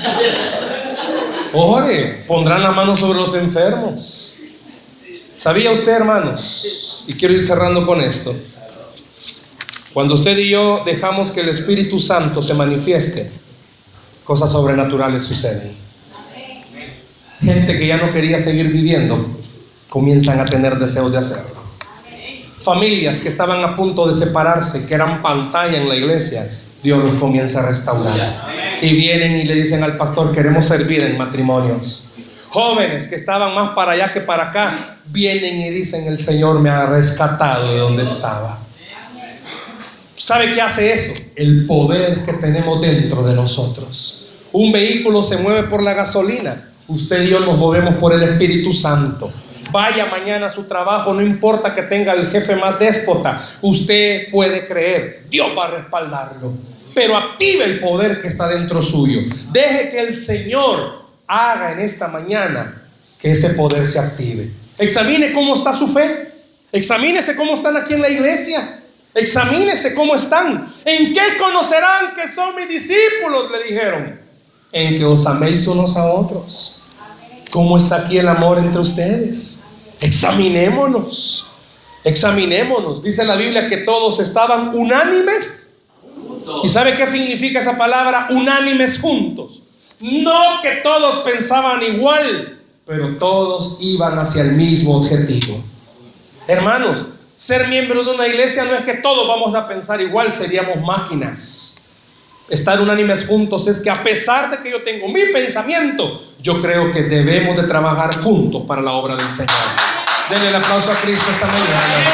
Ore, pondrán la mano sobre los enfermos. ¿Sabía usted, hermanos? Y quiero ir cerrando con esto. Cuando usted y yo dejamos que el Espíritu Santo se manifieste, cosas sobrenaturales suceden. Gente que ya no quería seguir viviendo, comienzan a tener deseos de hacerlo. Familias que estaban a punto de separarse, que eran pantalla en la iglesia, Dios los comienza a restaurar. Y vienen y le dicen al pastor, queremos servir en matrimonios. Jóvenes que estaban más para allá que para acá, vienen y dicen, el Señor me ha rescatado de donde estaba. ¿Sabe qué hace eso? El poder que tenemos dentro de nosotros. Un vehículo se mueve por la gasolina. Usted y yo nos movemos por el Espíritu Santo. vaya mañana a su trabajo, no importa que tenga el jefe más déspota, usted puede creer, Dios va a respaldarlo. Pero active el poder que está dentro suyo. Deje que el Señor haga en esta mañana que ese poder se active. Examine cómo está su fe. Examínese cómo están aquí en la iglesia. Examínese cómo están. ¿En qué conocerán que son mis discípulos? Le dijeron. En que os améis unos a otros. ¿Cómo está aquí el amor entre ustedes? Examinémonos. Examinémonos. Dice la Biblia que todos estaban unánimes. ¿Y sabe qué significa esa palabra? Unánimes juntos. No que todos pensaban igual, pero todos iban hacia el mismo objetivo. Hermanos, ser miembro de una iglesia no es que todos vamos a pensar igual, seríamos máquinas. Estar unánimes juntos es que a pesar de que yo tengo mi pensamiento, yo creo que debemos de trabajar juntos para la obra del Señor. Denle el aplauso a Cristo esta mañana.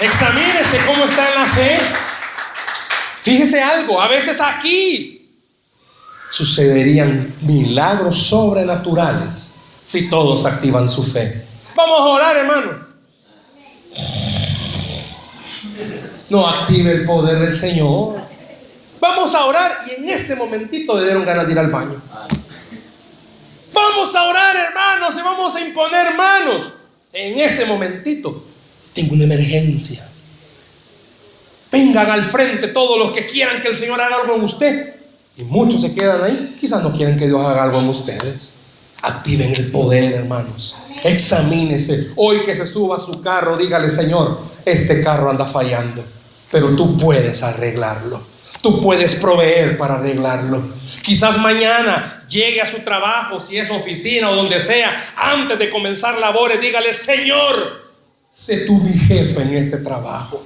Examínese cómo está en la fe. Fíjese algo, a veces aquí sucederían milagros sobrenaturales si todos activan su fe. Vamos a orar, hermano. No active el poder del Señor. Vamos a orar y en ese momentito le dieron ganas de ir al baño. Vamos a orar, hermanos, y vamos a imponer manos. En ese momentito tengo una emergencia. Vengan al frente todos los que quieran que el Señor haga algo en usted. Y muchos se quedan ahí. Quizás no quieren que Dios haga algo en ustedes. Activen el poder, hermanos. Examínese. Hoy que se suba a su carro, dígale, Señor, este carro anda fallando. Pero tú puedes arreglarlo. Tú puedes proveer para arreglarlo. Quizás mañana llegue a su trabajo, si es oficina o donde sea, antes de comenzar labores, dígale, Señor, sé tú mi jefe en este trabajo.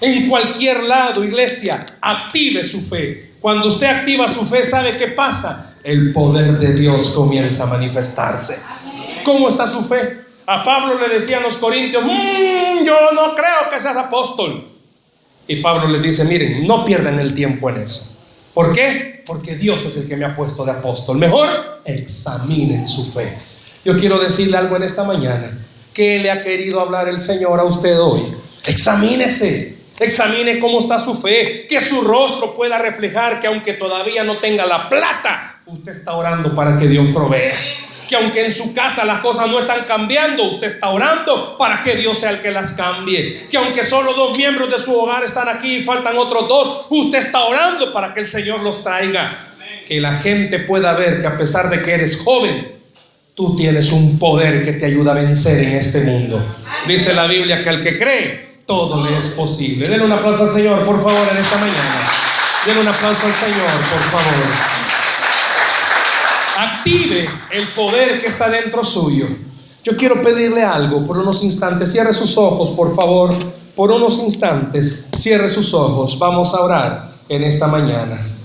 En cualquier lado, iglesia, active su fe. Cuando usted activa su fe, ¿sabe qué pasa? El poder de Dios comienza a manifestarse. ¿Cómo está su fe? A Pablo le decían los corintios, mmm, yo no creo que seas apóstol. Y Pablo le dice, miren, no pierdan el tiempo en eso. ¿Por qué? Porque Dios es el que me ha puesto de apóstol. Mejor examinen su fe. Yo quiero decirle algo en esta mañana. ¿Qué le ha querido hablar el Señor a usted hoy? Examínese. Examine cómo está su fe, que su rostro pueda reflejar que aunque todavía no tenga la plata, usted está orando para que Dios provea. Que aunque en su casa las cosas no están cambiando, usted está orando para que Dios sea el que las cambie. Que aunque solo dos miembros de su hogar están aquí y faltan otros dos, usted está orando para que el Señor los traiga. Que la gente pueda ver que a pesar de que eres joven, tú tienes un poder que te ayuda a vencer en este mundo. Dice la Biblia que al que cree, todo le es posible. Denle un aplauso al Señor, por favor, en esta mañana. Denle un aplauso al Señor, por favor. Active el poder que está dentro suyo. Yo quiero pedirle algo por unos instantes. Cierre sus ojos, por favor. Por unos instantes, cierre sus ojos. Vamos a orar en esta mañana.